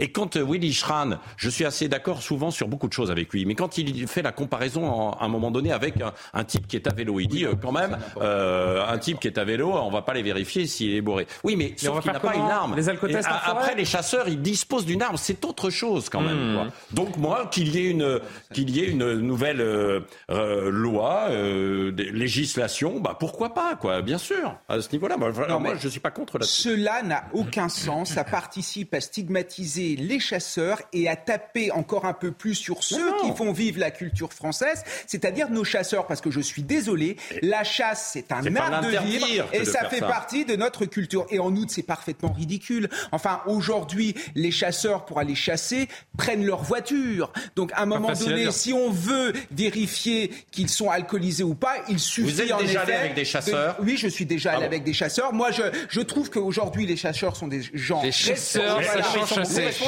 Et quand euh, Willy Schran, je suis assez d'accord souvent sur beaucoup de choses avec lui, mais quand il fait la comparaison à un moment donné avec un, type qui est à vélo, il dit euh, quand même, euh, un type qui est à vélo, on va pas les vérifier s'il est bourré. Oui, mais, sauf qu'il n'a pas une arme. Les alcotests Après, les chasseurs, ils disposent d'une arme, c'est autre chose quand même. Hmm. Donc moi, qu'il y ait une, qu'il y ait une nouvelle loi, législation, bah pourquoi pas, quoi, bien sûr, à ce niveau-là. Moi, moi je suis pas contre la. Cela n'a aucun sens. Ça participe à stigmatiser les chasseurs et à taper encore un peu plus sur ceux qui font vivre la culture française, c'est-à-dire nos chasseurs. Parce que je suis désolé, la chasse, c'est un art de vivre et ça fait partie de notre culture. Et en outre, c'est parfaitement ridicule. Enfin, aujourd'hui, les chasseurs, pour aller chasser, prennent leur voiture. Donc, à un moment donné, si on veut vérifier qu'ils sont alcoolisés ou pas, il suffit Vous êtes déjà allé avec des chasseurs? Oui, je suis déjà allé avec des chasseurs. Moi, je, je trouve qu'aujourd'hui, les chasseurs sont des gens les chasseurs, responsables. chasseurs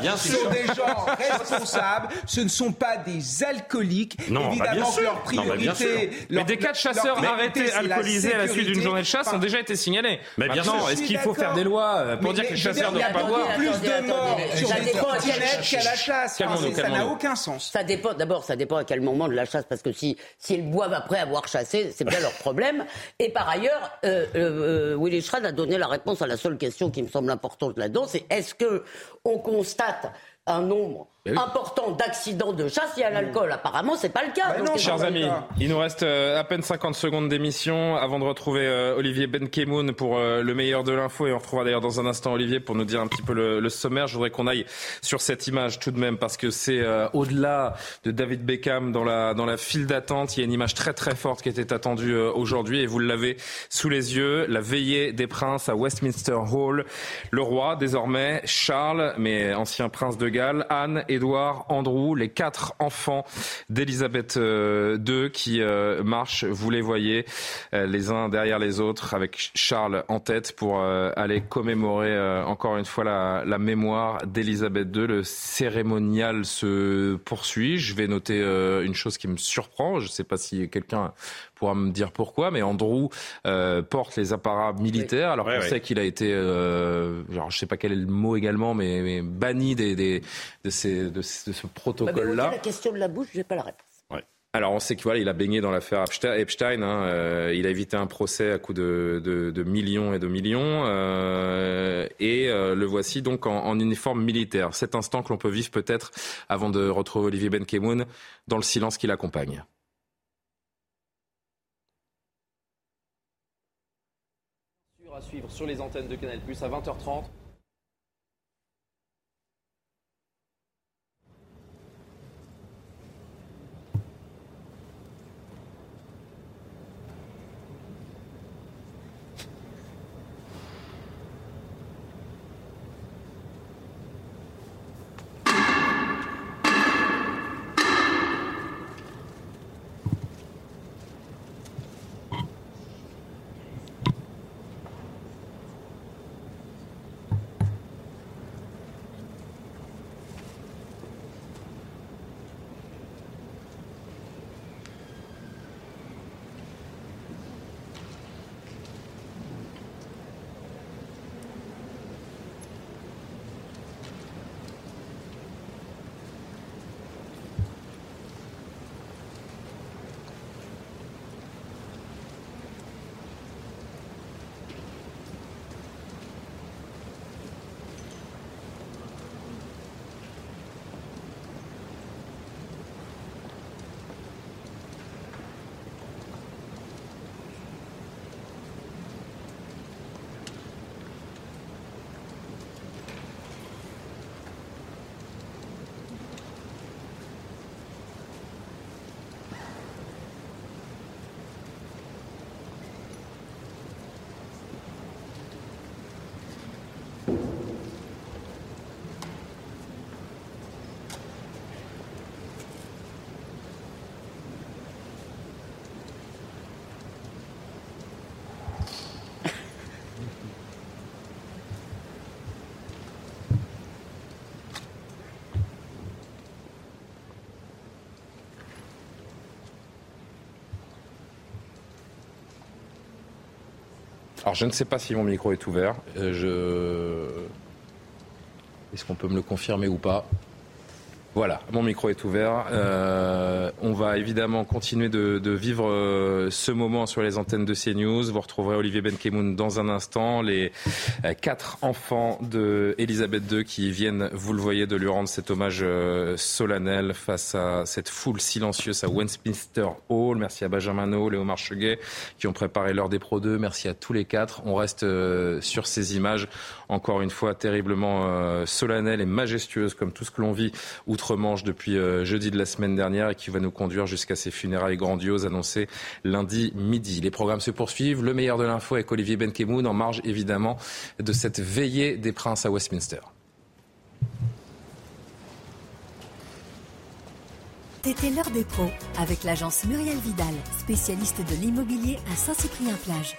Bien sûr. sont des gens responsables. Ce ne sont pas des alcooliques. Non, bah, Évidemment que leur priorité. mais des cas de chasseurs arrêtés alcoolisés à la suite d'une journée de chasse ont déjà été signalés. Mais bien sûr. Est-ce qu'il faut faire des lois euh, pour dire que les chasseurs ne doivent pas boire plus de morts sur des qu'à la chasse. Ça n'a aucun sens. Ça dépend. D'abord, ça dépend à quel moment de la chasse, parce que si s'ils boivent après avoir chassé, c'est bien leur problème. Et par ailleurs, euh, euh, Willy Schrad a donné la réponse à la seule question qui me semble importante là-dedans, c'est est-ce que on constate un nombre important d'accidents de chasse y a l'alcool. Apparemment, c'est pas le cas. non, chers amis, il nous reste euh, à peine 50 secondes d'émission avant de retrouver euh, Olivier Benkemoun pour euh, le meilleur de l'info et on retrouvera d'ailleurs dans un instant Olivier pour nous dire un petit peu le, sommaire. Je voudrais qu'on aille sur cette image tout de même parce que c'est au-delà de David Beckham dans la dans la file d'attente. Il y a une image très très forte qui était attendue aujourd'hui et vous l'avez sous les yeux. La veillée des princes à Westminster Hall. Le roi désormais Charles, mais ancien prince de Galles, Anne Édouard, Andrew, les quatre enfants d'Elisabeth II euh, qui euh, marchent, vous les voyez, euh, les uns derrière les autres, avec Charles en tête pour aller commémorer encore une fois la, la mémoire d'Elisabeth II. Le cérémonial se poursuit. Je vais noter une chose qui me surprend. Je ne sais pas si quelqu'un pourra me dire pourquoi, mais Andrew euh, porte les apparats militaires, alors qu'on sait qu'il a été, euh, je sais pas quel est le mot également, mais, banni des, des, de, ces, de, ce protocole-là. la question de la bouche, j'ai pas la réponse. Alors on sait qu'il voilà, il a baigné dans l'affaire Epstein. Hein, euh, il a évité un procès à coup de, de, de millions et de millions. Euh, et euh, le voici donc en, en, uniforme militaire. Cet instant que l'on peut vivre peut-être avant de retrouver Olivier Benkemoun dans le silence qui l'accompagne. à suivre sur les antennes de Canal Plus à 20h30. Alors je ne sais pas si mon micro est ouvert. Euh. Est-ce qu'on peut me le confirmer ou pas? Voilà, mon micro est ouvert. Euh, on va évidemment continuer de, de vivre euh, ce moment sur les antennes de CNews. Vous retrouverez Olivier Benkemoun dans un instant. Les euh, quatre enfants de Elisabeth II qui viennent, vous le voyez, de lui rendre cet hommage solennel face à cette foule silencieuse à Westminster Hall. Merci à Benjamin No, Léo Marcheguet qui ont préparé l'heure des Pro 2. Merci à tous les quatre. On reste sur ces images, encore une fois, terriblement solennelles et majestueuses comme tout ce que l'on vit manche depuis euh, jeudi de la semaine dernière et qui va nous conduire jusqu'à ces funérailles grandioses annoncées lundi midi. Les programmes se poursuivent. Le meilleur de l'info avec Olivier Benkemoun en marge évidemment de cette veillée des princes à Westminster. C'était l'heure des pros avec l'agence Muriel Vidal, spécialiste de l'immobilier à Saint-Cyprien-Plage.